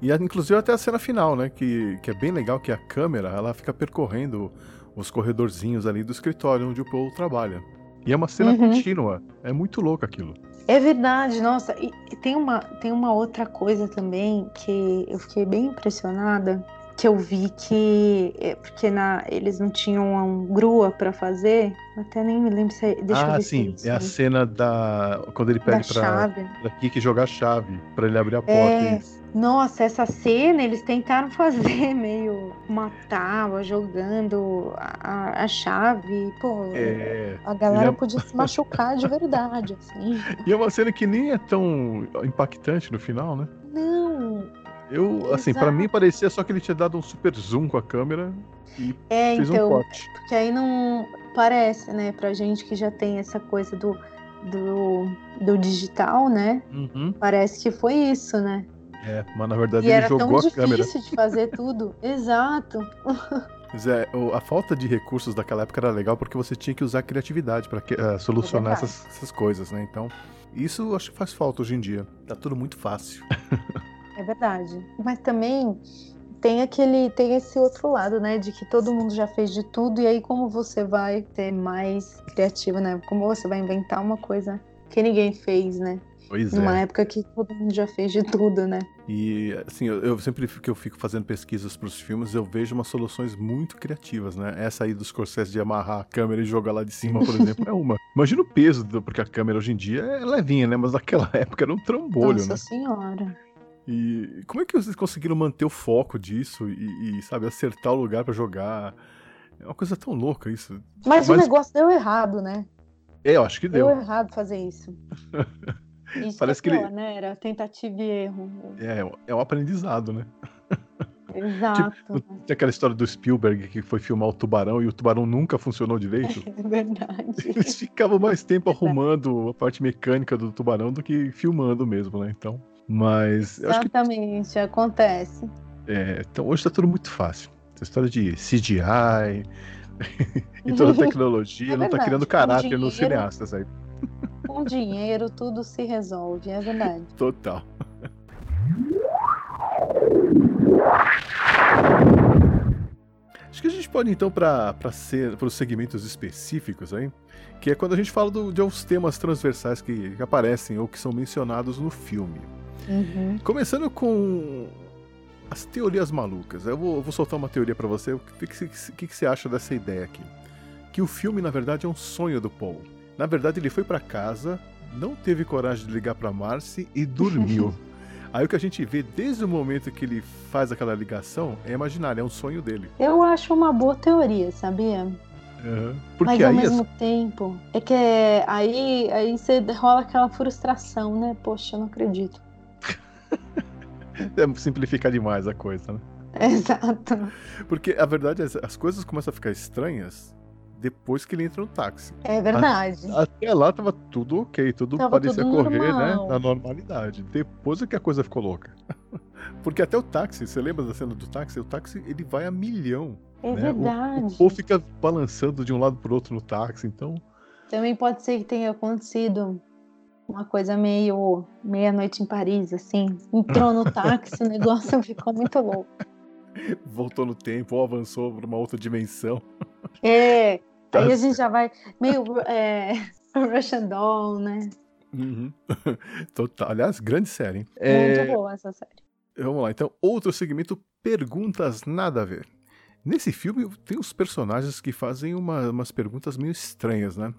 E inclusive até a cena final, né? Que, que é bem legal, que a câmera ela fica percorrendo os corredorzinhos ali do escritório onde o Paul trabalha. E é uma cena
Uhum.
contínua. É muito louco aquilo.
É verdade, nossa. E, tem, uma, tem uma outra coisa também que eu fiquei bem impressionada, que eu vi que. é, Porque na, eles não tinham uma grua pra fazer. Até nem me lembro se é. Deixa eu
ah,
ver
sim.
se
É a cena da. Quando ele pede pra,
chave.
pra Kiki jogar a chave pra ele abrir a porta.
É. Nossa, essa cena eles tentaram fazer meio matar, jogando a, a- chave. Pô,
É.
a galera
é-
podia se machucar de verdade, assim.
E é uma cena que nem é tão impactante no final, né?
Não.
Eu, assim, pra
Exato.
mim parecia só que ele tinha dado um super zoom com a câmera e
É,
fez um
então.
corte.
Porque aí não parece, né, pra gente que já tem essa coisa do, do, do digital, né?
Uhum.
Parece que foi isso, né?
É, mas na verdade
E
ele
era tão
jogou a câmera.
difícil de fazer tudo. Exato.
Mas é, a falta de recursos daquela época era legal porque você tinha que usar a criatividade pra que- eh, solucionar
É verdade.
essas, essas coisas, né? Então, isso eu acho que faz falta hoje em dia. Tá tudo muito fácil.
É verdade. Mas também tem aquele, tem esse outro lado, né? De que todo mundo já fez de tudo, e aí como você vai ser mais criativo, né? Como você vai inventar uma coisa que ninguém fez, né?
Pois
Numa
é.
época que todo mundo já fez de tudo, né?
E assim, eu, eu sempre que eu fico fazendo pesquisas pros filmes, eu vejo umas soluções muito criativas, né? Essa aí dos Scorsese de amarrar a câmera e jogar lá de cima, por exemplo, é uma. Imagina o peso, do- porque a câmera hoje em dia é levinha, né? Mas naquela época era um trambolho,
Nossa
né?
senhora.
E como é que vocês conseguiram manter o foco disso e, e, sabe, acertar o lugar pra jogar? É uma coisa tão louca isso.
Mas, o
Mas-
negócio deu errado, né?
É, eu acho que
Deu,
deu.
errado fazer isso. Isso
Parece
que
que
é
ele-
né? Era tentativa e erro.
É, é um aprendizado, né?
Exato.
Tem aquela história do Spielberg que foi filmar o tubarão e o tubarão nunca funcionou direito.
É verdade.
Eles ficavam mais tempo arrumando a parte mecânica do tubarão do que filmando mesmo, né? Então. Mas acho que
Exatamente, acontece.
é, então, hoje tá tudo muito fácil. Essa história de CGI e toda a tecnologia
É
não tá criando caráter nos cineastas aí.
Com dinheiro tudo se resolve, é verdade.
Total. Acho que a gente pode então para os segmentos específicos aí, que é quando a gente fala do- de alguns temas transversais que, que aparecem ou que são mencionados no filme.
Uhum.
Começando com as teorias malucas. Eu vou, eu vou soltar uma teoria pra você. O que, que, que que você acha dessa ideia aqui? Que o filme, na verdade, é um sonho do Paul. Na verdade, ele foi pra casa, não teve coragem de ligar pra Marcy e dormiu. Aí o que a gente vê desde o momento que ele faz aquela ligação é imaginário, é um sonho dele.
Eu acho uma boa teoria, sabia?
Porque
Mas ao
aí
mesmo tempo, é que é- aí, aí você rola aquela frustração, né? Poxa, eu não acredito.
é simplificar demais a coisa, né?
Exato.
Porque a verdade é as coisas começam a ficar estranhas depois que ele entra no táxi.
É verdade.
Até lá tava tudo ok, tudo
Tava
parecia
tudo
correr,
normal.
né? Na normalidade. Depois é que a coisa ficou louca. Porque até o táxi, você lembra da cena do táxi? O táxi ele vai a milhão.
É
né?
Verdade.
O povo fica balançando de um lado pro outro no táxi, então.
Também pode ser que tenha acontecido uma coisa meio meia-noite em Paris, assim. Entrou no táxi, o negócio ficou muito louco.
Voltou no tempo ou avançou pra uma outra dimensão.
É, aí a gente já vai meio é, Russian Doll, né?
Uhum. Total. Aliás, grande série, hein?
Muito
É,
boa essa série.
Vamos lá, então, outro segmento: perguntas nada a ver. Nesse filme tem os personagens que fazem uma- umas perguntas meio estranhas, né?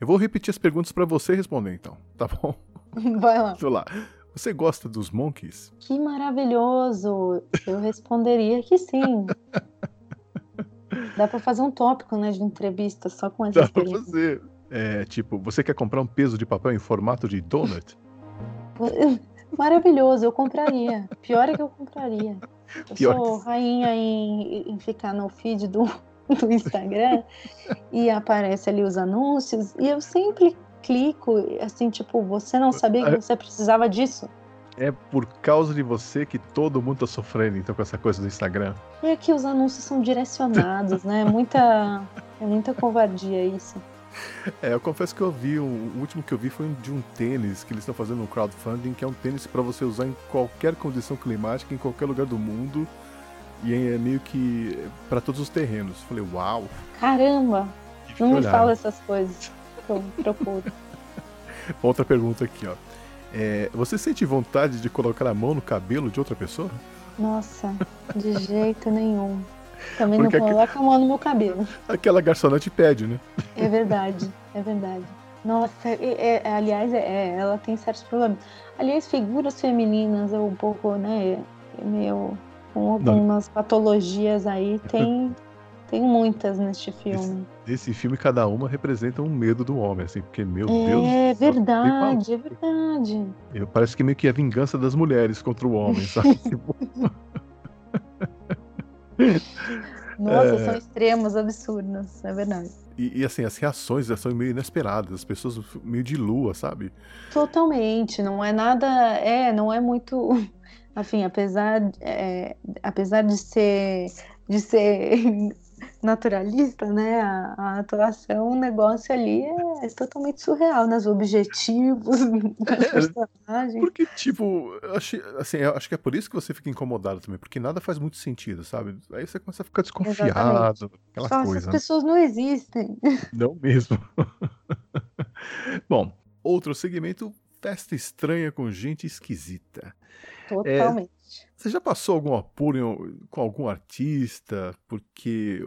Eu vou repetir as perguntas pra você responder, então, tá bom?
Vai lá.
Vamos lá. Você gosta dos Monkeys?
Que maravilhoso! Eu responderia que sim. Dá pra fazer um tópico, né, de entrevista só com
Dá
essas
pra fazer. É, tipo, você quer comprar um peso de papel em formato de donut?
Maravilhoso, eu compraria. Pior é que eu compraria. Eu
Pior
sou rainha em, em ficar no feed do, do Instagram e aparece ali os anúncios e eu sempre clico, assim, tipo, você não sabia que você precisava disso?
É por causa de você que todo mundo tá sofrendo, então, com essa coisa do Instagram.
É que os anúncios são direcionados, né? Muita, é muita covardia isso.
É, eu confesso que eu vi, um- o último que eu vi foi um de um tênis que eles estão fazendo um crowdfunding, que é um tênis pra você usar em qualquer condição climática, em qualquer lugar do mundo. E é meio que pra todos os terrenos. Falei, uau!
Caramba, não me
olhar.
fala essas coisas. que eu procuro.
Outra pergunta aqui, ó. É, você sente vontade de colocar a mão no cabelo de outra pessoa?
Nossa, de jeito nenhum. Também
Porque
não coloca a mão no meu cabelo.
Aquela garçonete pede, né?
É verdade, é verdade. Nossa, é- é- aliás, é- é, ela tem certos problemas. Aliás, figuras femininas, eu um pouco, né, meio com algumas patologias aí, tem, tem muitas neste filme.
Esse filme, cada uma representa um medo do homem, assim, porque, meu Deus.
É
do céu,
verdade, é verdade.
Eu, parece que meio que é a vingança das mulheres contra o homem, sabe? Tipo,
Nossa,
É.
são extremos absurdos, é verdade.
e, e, assim, as reações são meio inesperadas, as pessoas meio de lua, sabe?
Totalmente, não é nada, é, não é muito, assim, apesar, é, apesar de ser, de ser naturalista, né, a, a atuação, o negócio ali é, totalmente surreal, nos objetivos, dos personagens.
Porque, tipo, achei, assim, acho que é por isso que você fica incomodado também, porque nada faz muito sentido, sabe? Aí você começa a ficar desconfiado, aquela
Só
coisa.
essas
né?
pessoas não existem.
Não mesmo. Bom, outro segmento, festa estranha com gente esquisita.
Totalmente.
Você já passou algum apuro em com algum artista porque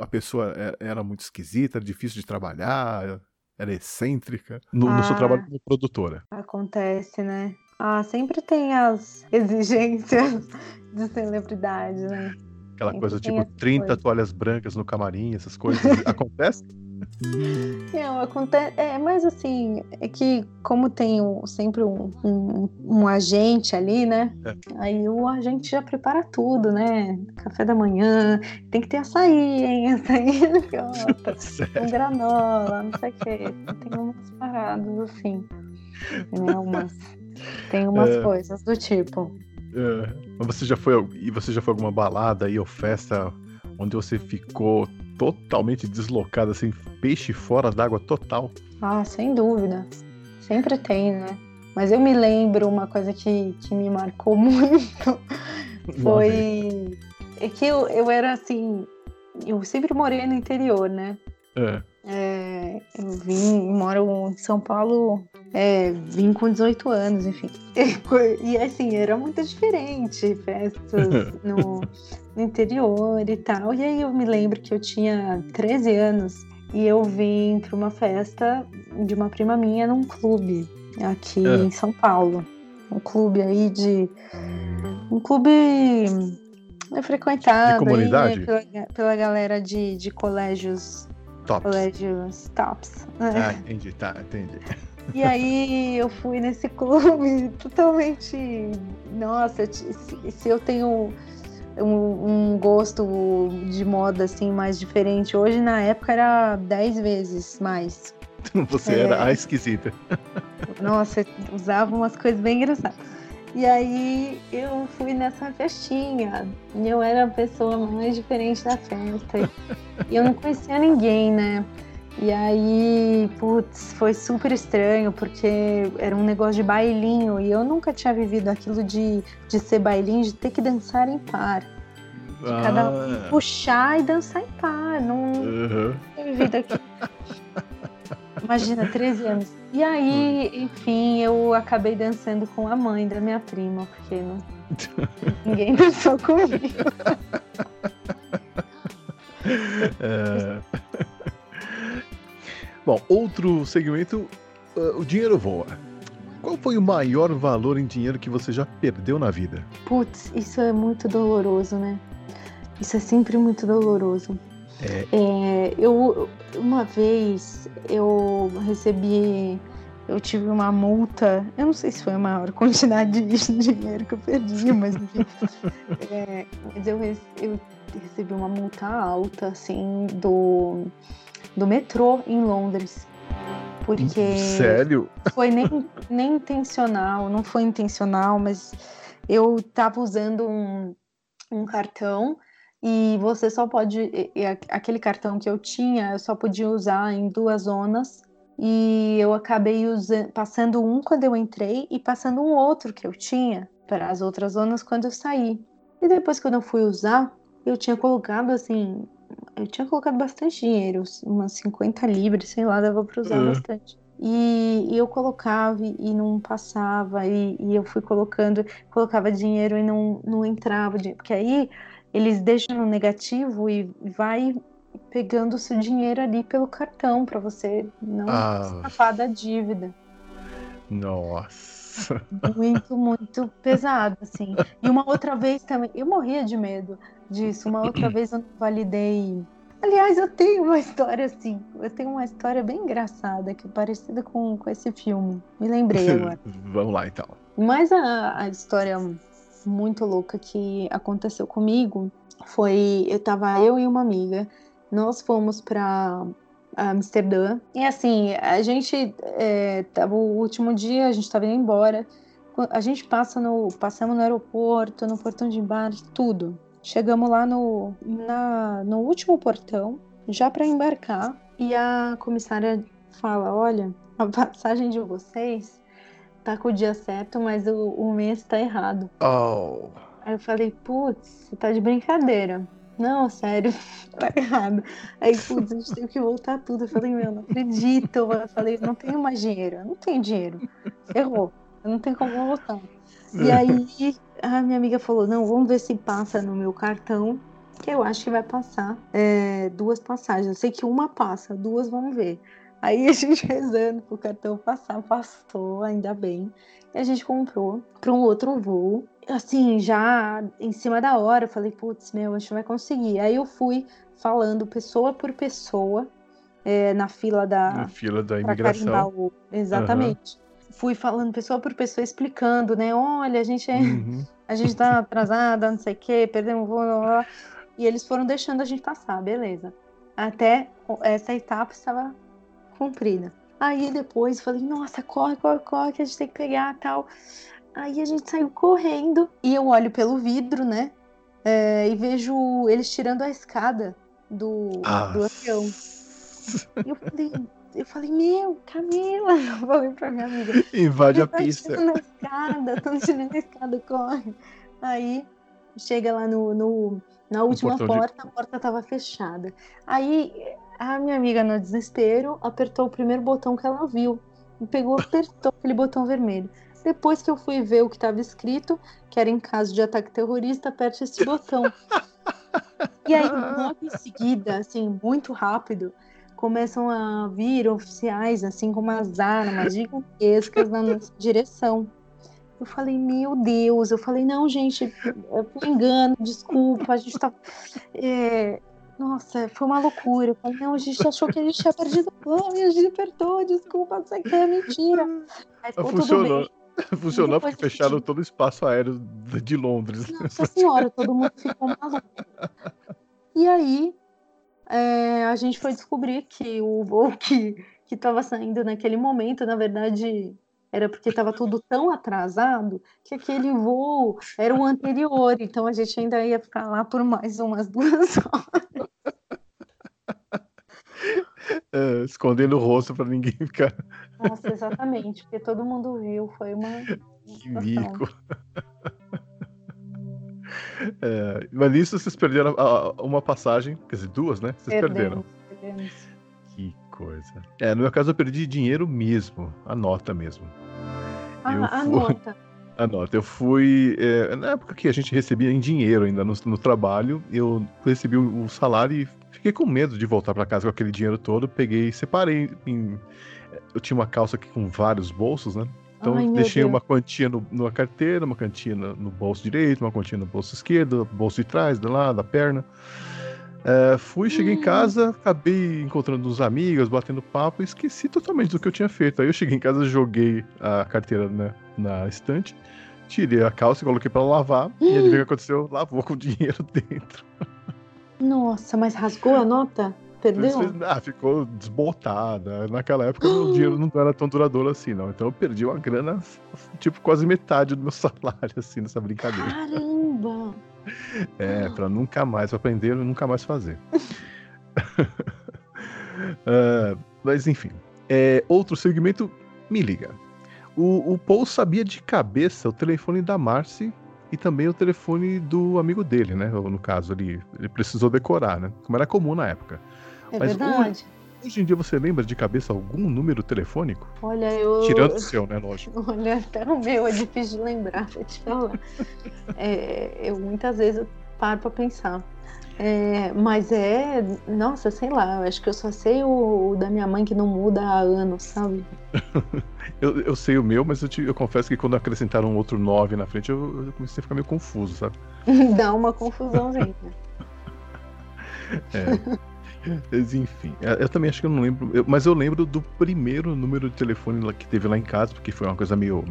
a pessoa é- era muito esquisita, era difícil de trabalhar, era excêntrica? No, no seu
Ah.
trabalho como produtora.
Acontece, né? Ah, sempre tem as exigências de celebridade, né?
Aquela
Sempre
coisa tipo
essa
30
coisa.
toalhas brancas no camarim, essas coisas. Acontece?
Não, acontece. É, mas assim, é que como tem um- sempre um, um, um agente ali, né?
É.
Aí o agente já prepara tudo, né? Café da manhã, tem que ter açaí, hein? Açaí gosta,
Sério.
com granola, não sei o quê. Tem umas paradas assim. Né? Umas, tem umas
É.
coisas do tipo.
É, mas você já foi e você já foi alguma balada aí ou festa onde você ficou totalmente deslocado assim, peixe fora d'água total?
Ah, sem dúvida. Sempre tem, né? Mas eu me lembro uma coisa que, que me marcou muito. Foi. É que eu, eu era assim. Eu sempre morei no interior, né?
É.
É, eu vim, moro em São Paulo, é, vim com 18 anos, enfim. E assim, era muito diferente, festas no, no interior e tal. E aí eu me lembro que eu tinha 13 anos e eu vim para uma festa de uma prima minha num clube aqui
É.
em São Paulo. Um clube aí de. Um clube é frequentado
De comunidade?
aí, né, pela, pela galera de, de colégios
Top.
colégios tops. né?
Ah, entendi, tá, entendi.
E aí eu fui nesse clube totalmente. Nossa, se eu tenho um, um gosto de moda assim mais diferente, hoje na época era 10 vezes mais.
Você
É.
era a esquisita.
Nossa, usava umas coisas bem engraçadas. E aí eu fui nessa festinha. E eu era a pessoa mais diferente da festa. E eu não conhecia ninguém, né? E aí, putz, foi super estranho, porque era um negócio de bailinho. E eu nunca tinha vivido aquilo de, de ser bailinho, de ter que dançar em par. Cada um
Ah,
puxar e dançar em par. Não,
aham.
tinha vivido aquilo. Imagina, 13 anos. E aí, enfim, eu acabei dançando com a mãe da minha prima, porque não... ninguém dançou comigo.
É. Bom, outro segmento, ah, o dinheiro voa. Qual foi o maior valor em dinheiro que você já perdeu na vida?
Putz, isso é muito doloroso, né? Isso é sempre muito doloroso.
É.
É, eu, uma vez, eu recebi, eu tive uma multa, eu não sei se foi a maior quantidade de dinheiro que eu perdi, mas enfim. É, mas eu, eu recebi uma multa alta, assim, do, do metrô em Londres. Porque
Sério?
foi nem, nem intencional, não foi intencional, mas eu tava usando um, um cartão e você só pode. aquele cartão que eu tinha, eu só podia usar em duas zonas. E eu acabei usando, passando um quando eu entrei e passando um outro que eu tinha para as outras zonas quando eu saí. E depois, quando eu fui usar, eu tinha colocado assim eu tinha colocado bastante dinheiro, umas 50 libras, sei lá, dava para usar
Uhum.
bastante. E, e eu colocava e, não passava, e, e eu fui colocando, colocava dinheiro e não, não entrava, porque aí eles deixam no negativo e vai pegando o seu dinheiro ali pelo cartão para você não
Ah.
escapar da dívida.
Nossa.
Muito, muito pesado, assim. E uma outra vez também, eu morria de medo disso. Uma outra vez eu não validei. Aliás, eu tenho uma história assim. Eu tenho uma história bem engraçada, que é parecida com, com esse filme. Me lembrei agora.
Vamos lá então.
Mas a, a história muito louca que aconteceu comigo foi: eu tava eu e uma amiga, nós fomos pra Amsterdã. E assim, a gente é, tava o último dia, a gente tava indo embora. A gente passa no, passamos no aeroporto, no portão de embarque, tudo. Chegamos lá no, na, no último portão, já para embarcar, e a comissária fala: Olha, a passagem de vocês tá com o dia certo, mas o, o mês tá errado.
Oh.
Aí eu falei: Putz, você tá de brincadeira. Não, sério, tá errado. Aí, putz, a gente tem que voltar tudo. Eu falei: Meu, não acredito. Eu falei: Não tenho mais dinheiro, eu não tenho dinheiro. Errou, eu não tenho como voltar. E aí a minha amiga falou: não, vamos ver se passa no meu cartão, que eu acho que vai passar é, duas passagens. Eu sei que uma passa, duas vamos ver. Aí a gente rezando pro cartão passar, passou, ainda bem. E a gente comprou para um outro voo. Assim, já em cima da hora, eu falei, putz, meu, a gente vai conseguir. Aí eu fui falando pessoa por pessoa é, na fila da,
Na fila da imigração.
Exatamente. Fui falando pessoa por pessoa, explicando, né? Olha, a gente, é...
Uhum.
a gente tá atrasada, não sei o quê, perdemos o voo, blá, blá, blá. E eles foram deixando a gente passar, beleza. Até essa etapa estava cumprida. Aí depois falei, nossa, corre, corre, corre, que a gente tem que pegar tal. Aí a gente saiu correndo e eu olho pelo vidro, né? é, e vejo eles tirando a escada do,
Ah.
do avião. E eu falei, eu falei, meu, Camila, eu falei pra minha amiga,
Invade a
"Eles tão
pista.
tirando a escada, estão tirando a escada, corre. Aí chega lá no, no- na última
portão de-
porta, a porta tava fechada. Aí a minha amiga, no desespero, apertou o primeiro botão que ela viu. E pegou, apertou aquele botão vermelho. Depois que eu fui ver o que estava escrito, que era em caso de ataque terrorista, aperte esse botão. E aí, logo em seguida, assim, muito rápido, começam a vir oficiais, assim, com umas armas gigantescas na nossa direção. Eu falei, meu Deus, eu falei, não, gente, é por engano, desculpa, a gente tá. é, Nossa, foi uma loucura. Eu falei, não, a gente achou que a gente tinha perdido o plano e a gente apertou, desculpa, não sei o que, é mentira. Aí ficou tudo
Funcionou.
bem.
Funcionou porque fecharam
decidi.
todo o espaço aéreo de Londres.
Nossa senhora, todo mundo ficou maluco. E aí, é, a gente foi descobrir que o voo que que estava saindo naquele momento, na verdade, era porque estava tudo tão atrasado que aquele voo era o anterior. Então a gente ainda ia ficar lá por mais umas duas horas.
É, escondendo o rosto pra ninguém ficar
Nossa, exatamente, porque todo mundo viu. Foi uma.
que mico. É, mas nisso vocês perderam a- a- uma passagem, quer dizer, duas, né? Vocês perderam.
Perdemos, perdemos.
Que coisa. É, no meu caso eu perdi dinheiro mesmo, a nota mesmo. Eu
Ah, a
fui-
nota.
A nota. Eu fui. é, na época que a gente recebia em dinheiro ainda no, no trabalho, eu recebi o, o salário e fiquei com medo de voltar para casa com aquele dinheiro todo. Peguei, separei. Em, eu tinha uma calça aqui com vários bolsos, né? Então
Ai,
deixei uma quantia no, numa carteira, uma quantia no, bolso direito, uma quantia no bolso esquerdo, bolso de trás, do lado, da perna. É, fui, cheguei em
Hum.
casa, acabei encontrando uns amigos, batendo papo e esqueci totalmente do que eu tinha feito. Aí eu cheguei em casa, joguei a carteira né, na estante, tirei a calça e coloquei pra lavar. E adivinha o que aconteceu? Lavou com o dinheiro dentro.
Nossa, mas rasgou a nota? Perdeu?
Fez- Ah, ficou desbotada. Naquela época o dinheiro não era tão duradouro assim, não. Então eu perdi uma grana, tipo, quase metade do meu salário, assim, nessa brincadeira.
Caramba!
É, pra nunca mais, aprender e nunca mais fazer. Ah, mas enfim. É, outro segmento, me liga. O, o Paul sabia de cabeça o telefone da Marcy e também o telefone do amigo dele, né? No caso, ele, ele precisou decorar, né? Como era comum na época.
É Mas verdade.
Hoje, hoje, em dia você lembra de cabeça algum número telefônico?
Olha, eu.
Tirando o seu, né? Lógico.
Olha, até o meu é difícil de lembrar, vou te falar. é, eu muitas vezes eu paro pra pensar. É, mas é, nossa, sei lá, eu acho que eu só sei o, o da minha mãe que não muda há anos, sabe?
eu, eu sei o meu, mas eu, te, eu confesso que quando acrescentaram um outro 9 na frente, eu, eu, comecei a ficar meio confuso, sabe?
Dá uma confusãozinha.
é. Mas, enfim, eu também acho que eu não lembro, eu, mas eu lembro do primeiro número de telefone que teve lá em casa, porque foi uma coisa meio.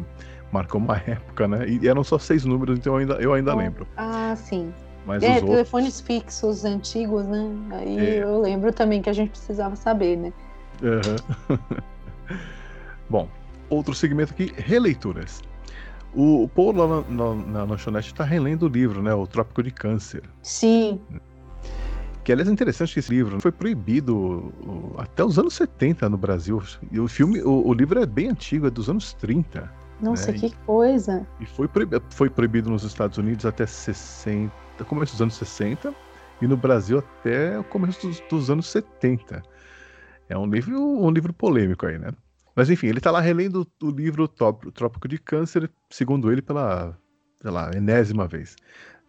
marcou uma época, né? E eram só seis números, então eu ainda, eu ainda lembro.
Ah, sim. Mas é, telefones outros... fixos antigos, né? Aí é. eu lembro também que a gente precisava saber, né?
Uhum. Bom, outro segmento aqui, releituras. O Paulo lá na, na, na lanchonete está relendo o livro, né? O Trópico de Câncer.
Sim.
Que aliás é interessante que esse livro foi proibido até os anos 70 no Brasil. E o filme, o, o livro é bem antigo, é dos anos 30.
Nossa, né? que coisa!
E foi proibido, foi proibido nos Estados Unidos até 60, começo dos anos 60 e no Brasil até o começo dos, dos anos 70. É um livro, um livro polêmico aí, né? Mas enfim, ele está lá relendo o livro Trópico de Câncer, segundo ele, pela, pela enésima vez.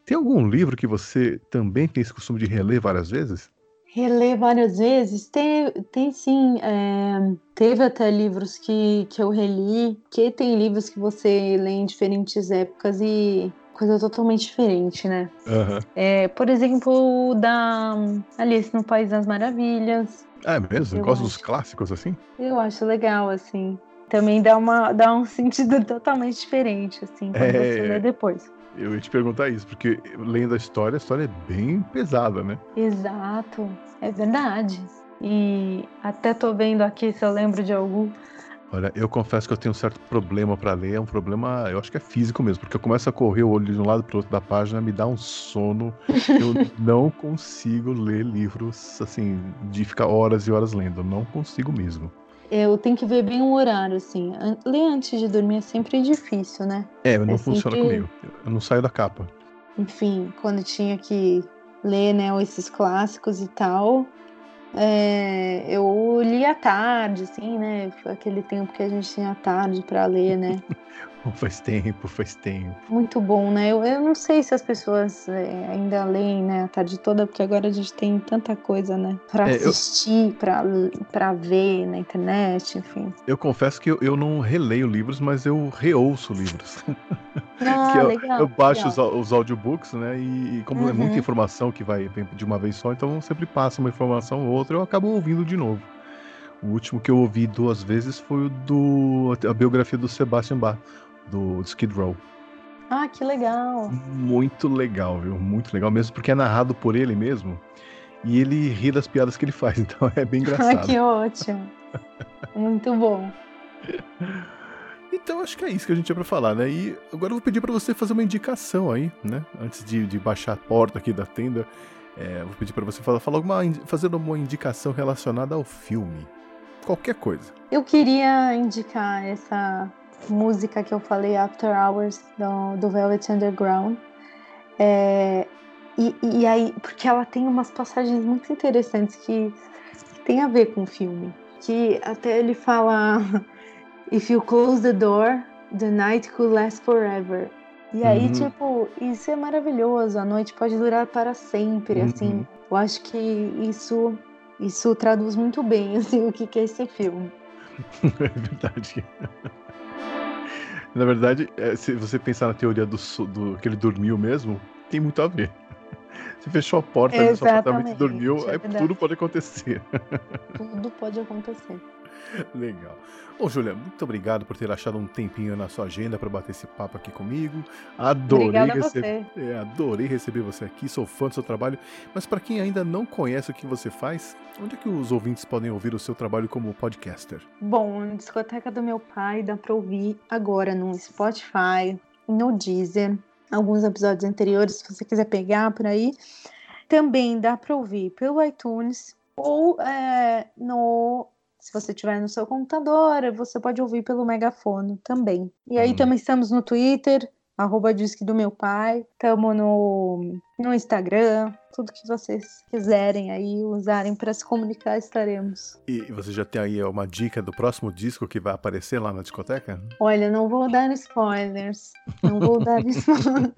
Tem algum livro que você também tem esse costume de reler várias vezes?
Reler várias vezes? Tem, tem sim. É, teve até livros que, que eu reli, que tem livros que você lê em diferentes épocas e coisa totalmente diferente, né?
Uhum.
É, por exemplo, da Alice no País das Maravilhas.
É mesmo? Eu Gosta dos clássicos assim?
Eu acho legal, assim. Também dá, uma, dá um sentido totalmente diferente, assim, quando é... você lê depois.
Eu ia te perguntar isso, porque lendo a história, a história é bem pesada, né?
Exato, é verdade. E até tô vendo aqui se eu lembro de algum
Olha, eu confesso que eu tenho um certo problema para ler, é um problema, eu acho que é físico mesmo, porque eu começo a correr o olho de um lado para outro da página, me dá um sono, eu não consigo ler livros assim, de ficar horas e horas lendo, não consigo mesmo.
Eu tenho que ver bem o horário, assim. Ler antes de dormir é sempre difícil, né?
É, não é funciona sempre... comigo. Eu não saio da capa.
Enfim, quando tinha que ler, né, esses clássicos e tal, é, eu li à tarde, assim, né? Foi aquele tempo que a gente tinha tarde para ler, né?
faz tempo, faz tempo.
Muito bom, né? Eu, eu não sei se as pessoas é, ainda leem, né, a tarde toda, porque agora a gente tem tanta coisa, né, para é, assistir, eu... para para ver na internet, enfim.
Eu confesso que eu, eu não releio livros, mas eu reouço livros.
Ah,
eu,
legal.
Eu baixo legal. Os, os audiobooks, né, e, e como uhum. é muita uhum. informação que vai de uma vez só, então sempre passa uma informação ou outra, eu acabo ouvindo de novo. O último que eu ouvi duas vezes foi o do a biografia do Sebastian Bach, do Skid Row.
Ah, que legal.
Muito legal, viu? Muito legal mesmo, porque é narrado por ele mesmo. E ele ri das piadas que ele faz, então é bem engraçado.
Ah, que ótimo. Muito bom.
Então acho que é isso que a gente tinha para falar, né? E agora eu vou pedir para você fazer uma indicação aí, né? Antes de, de baixar a porta aqui da tenda, é, vou pedir para você falar, falar alguma, fazer uma indicação relacionada ao filme. Qualquer coisa.
Eu queria indicar essa música que eu falei, After Hours, do, do Velvet Underground. É, e, e, aí, porque ela tem umas passagens muito interessantes que, que tem a ver com o filme. Que até ele fala: If you close the door, the night could last forever. E aí, uhum. tipo, isso é maravilhoso. A noite pode durar para sempre, uhum. assim. Eu acho que isso isso traduz muito bem assim, o que, que é esse filme.
é verdade. Na verdade, é, se você pensar na teoria do, do que ele dormiu mesmo, tem muito a ver. Você fechou a porta do seu apartamento e dormiu, é aí tudo pode acontecer.
Tudo pode acontecer.
Legal. Bom, Julia, muito obrigado por ter achado um tempinho na sua agenda para bater esse papo aqui comigo. Adorei receber, é, adorei receber você aqui, sou fã do seu trabalho. Mas para quem ainda não conhece o que você faz, onde é que os ouvintes podem ouvir o seu trabalho como podcaster?
Bom, na discoteca do meu pai dá para ouvir agora no Spotify, no Deezer, alguns episódios anteriores, se você quiser pegar por aí. Também dá para ouvir pelo iTunes ou é, no se você tiver no seu computador, você pode ouvir pelo megafone também. E aí hum. também estamos no Twitter, arroba Disque do Meu Pai. Estamos no, no Instagram. Tudo que vocês quiserem aí usarem para se comunicar, estaremos.
E você já tem aí uma dica do próximo disco que vai aparecer lá na discoteca?
Olha, não vou dar spoilers. Não vou dar spoilers.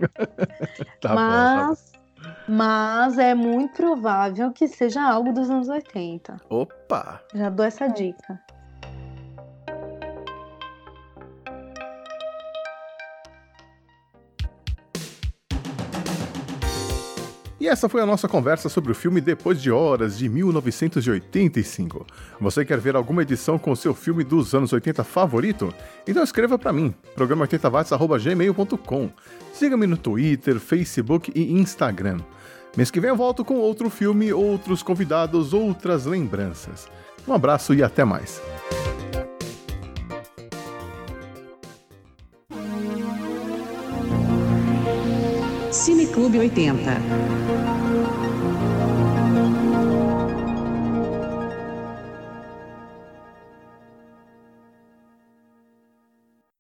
Tá
mas,
bom,
mas é muito provável que seja algo dos anos 80.
Opa!
Já dou essa dica.
E essa foi a nossa conversa sobre o filme Depois de Horas, de 1985. Você quer ver alguma edição com seu filme dos anos 80 favorito? Então escreva para mim, programa80watts.gmail.com. Siga-me no Twitter, Facebook e Instagram. Mês que vem eu volto com outro filme, outros convidados, outras lembranças. Um abraço e até mais.
Cineclube 80.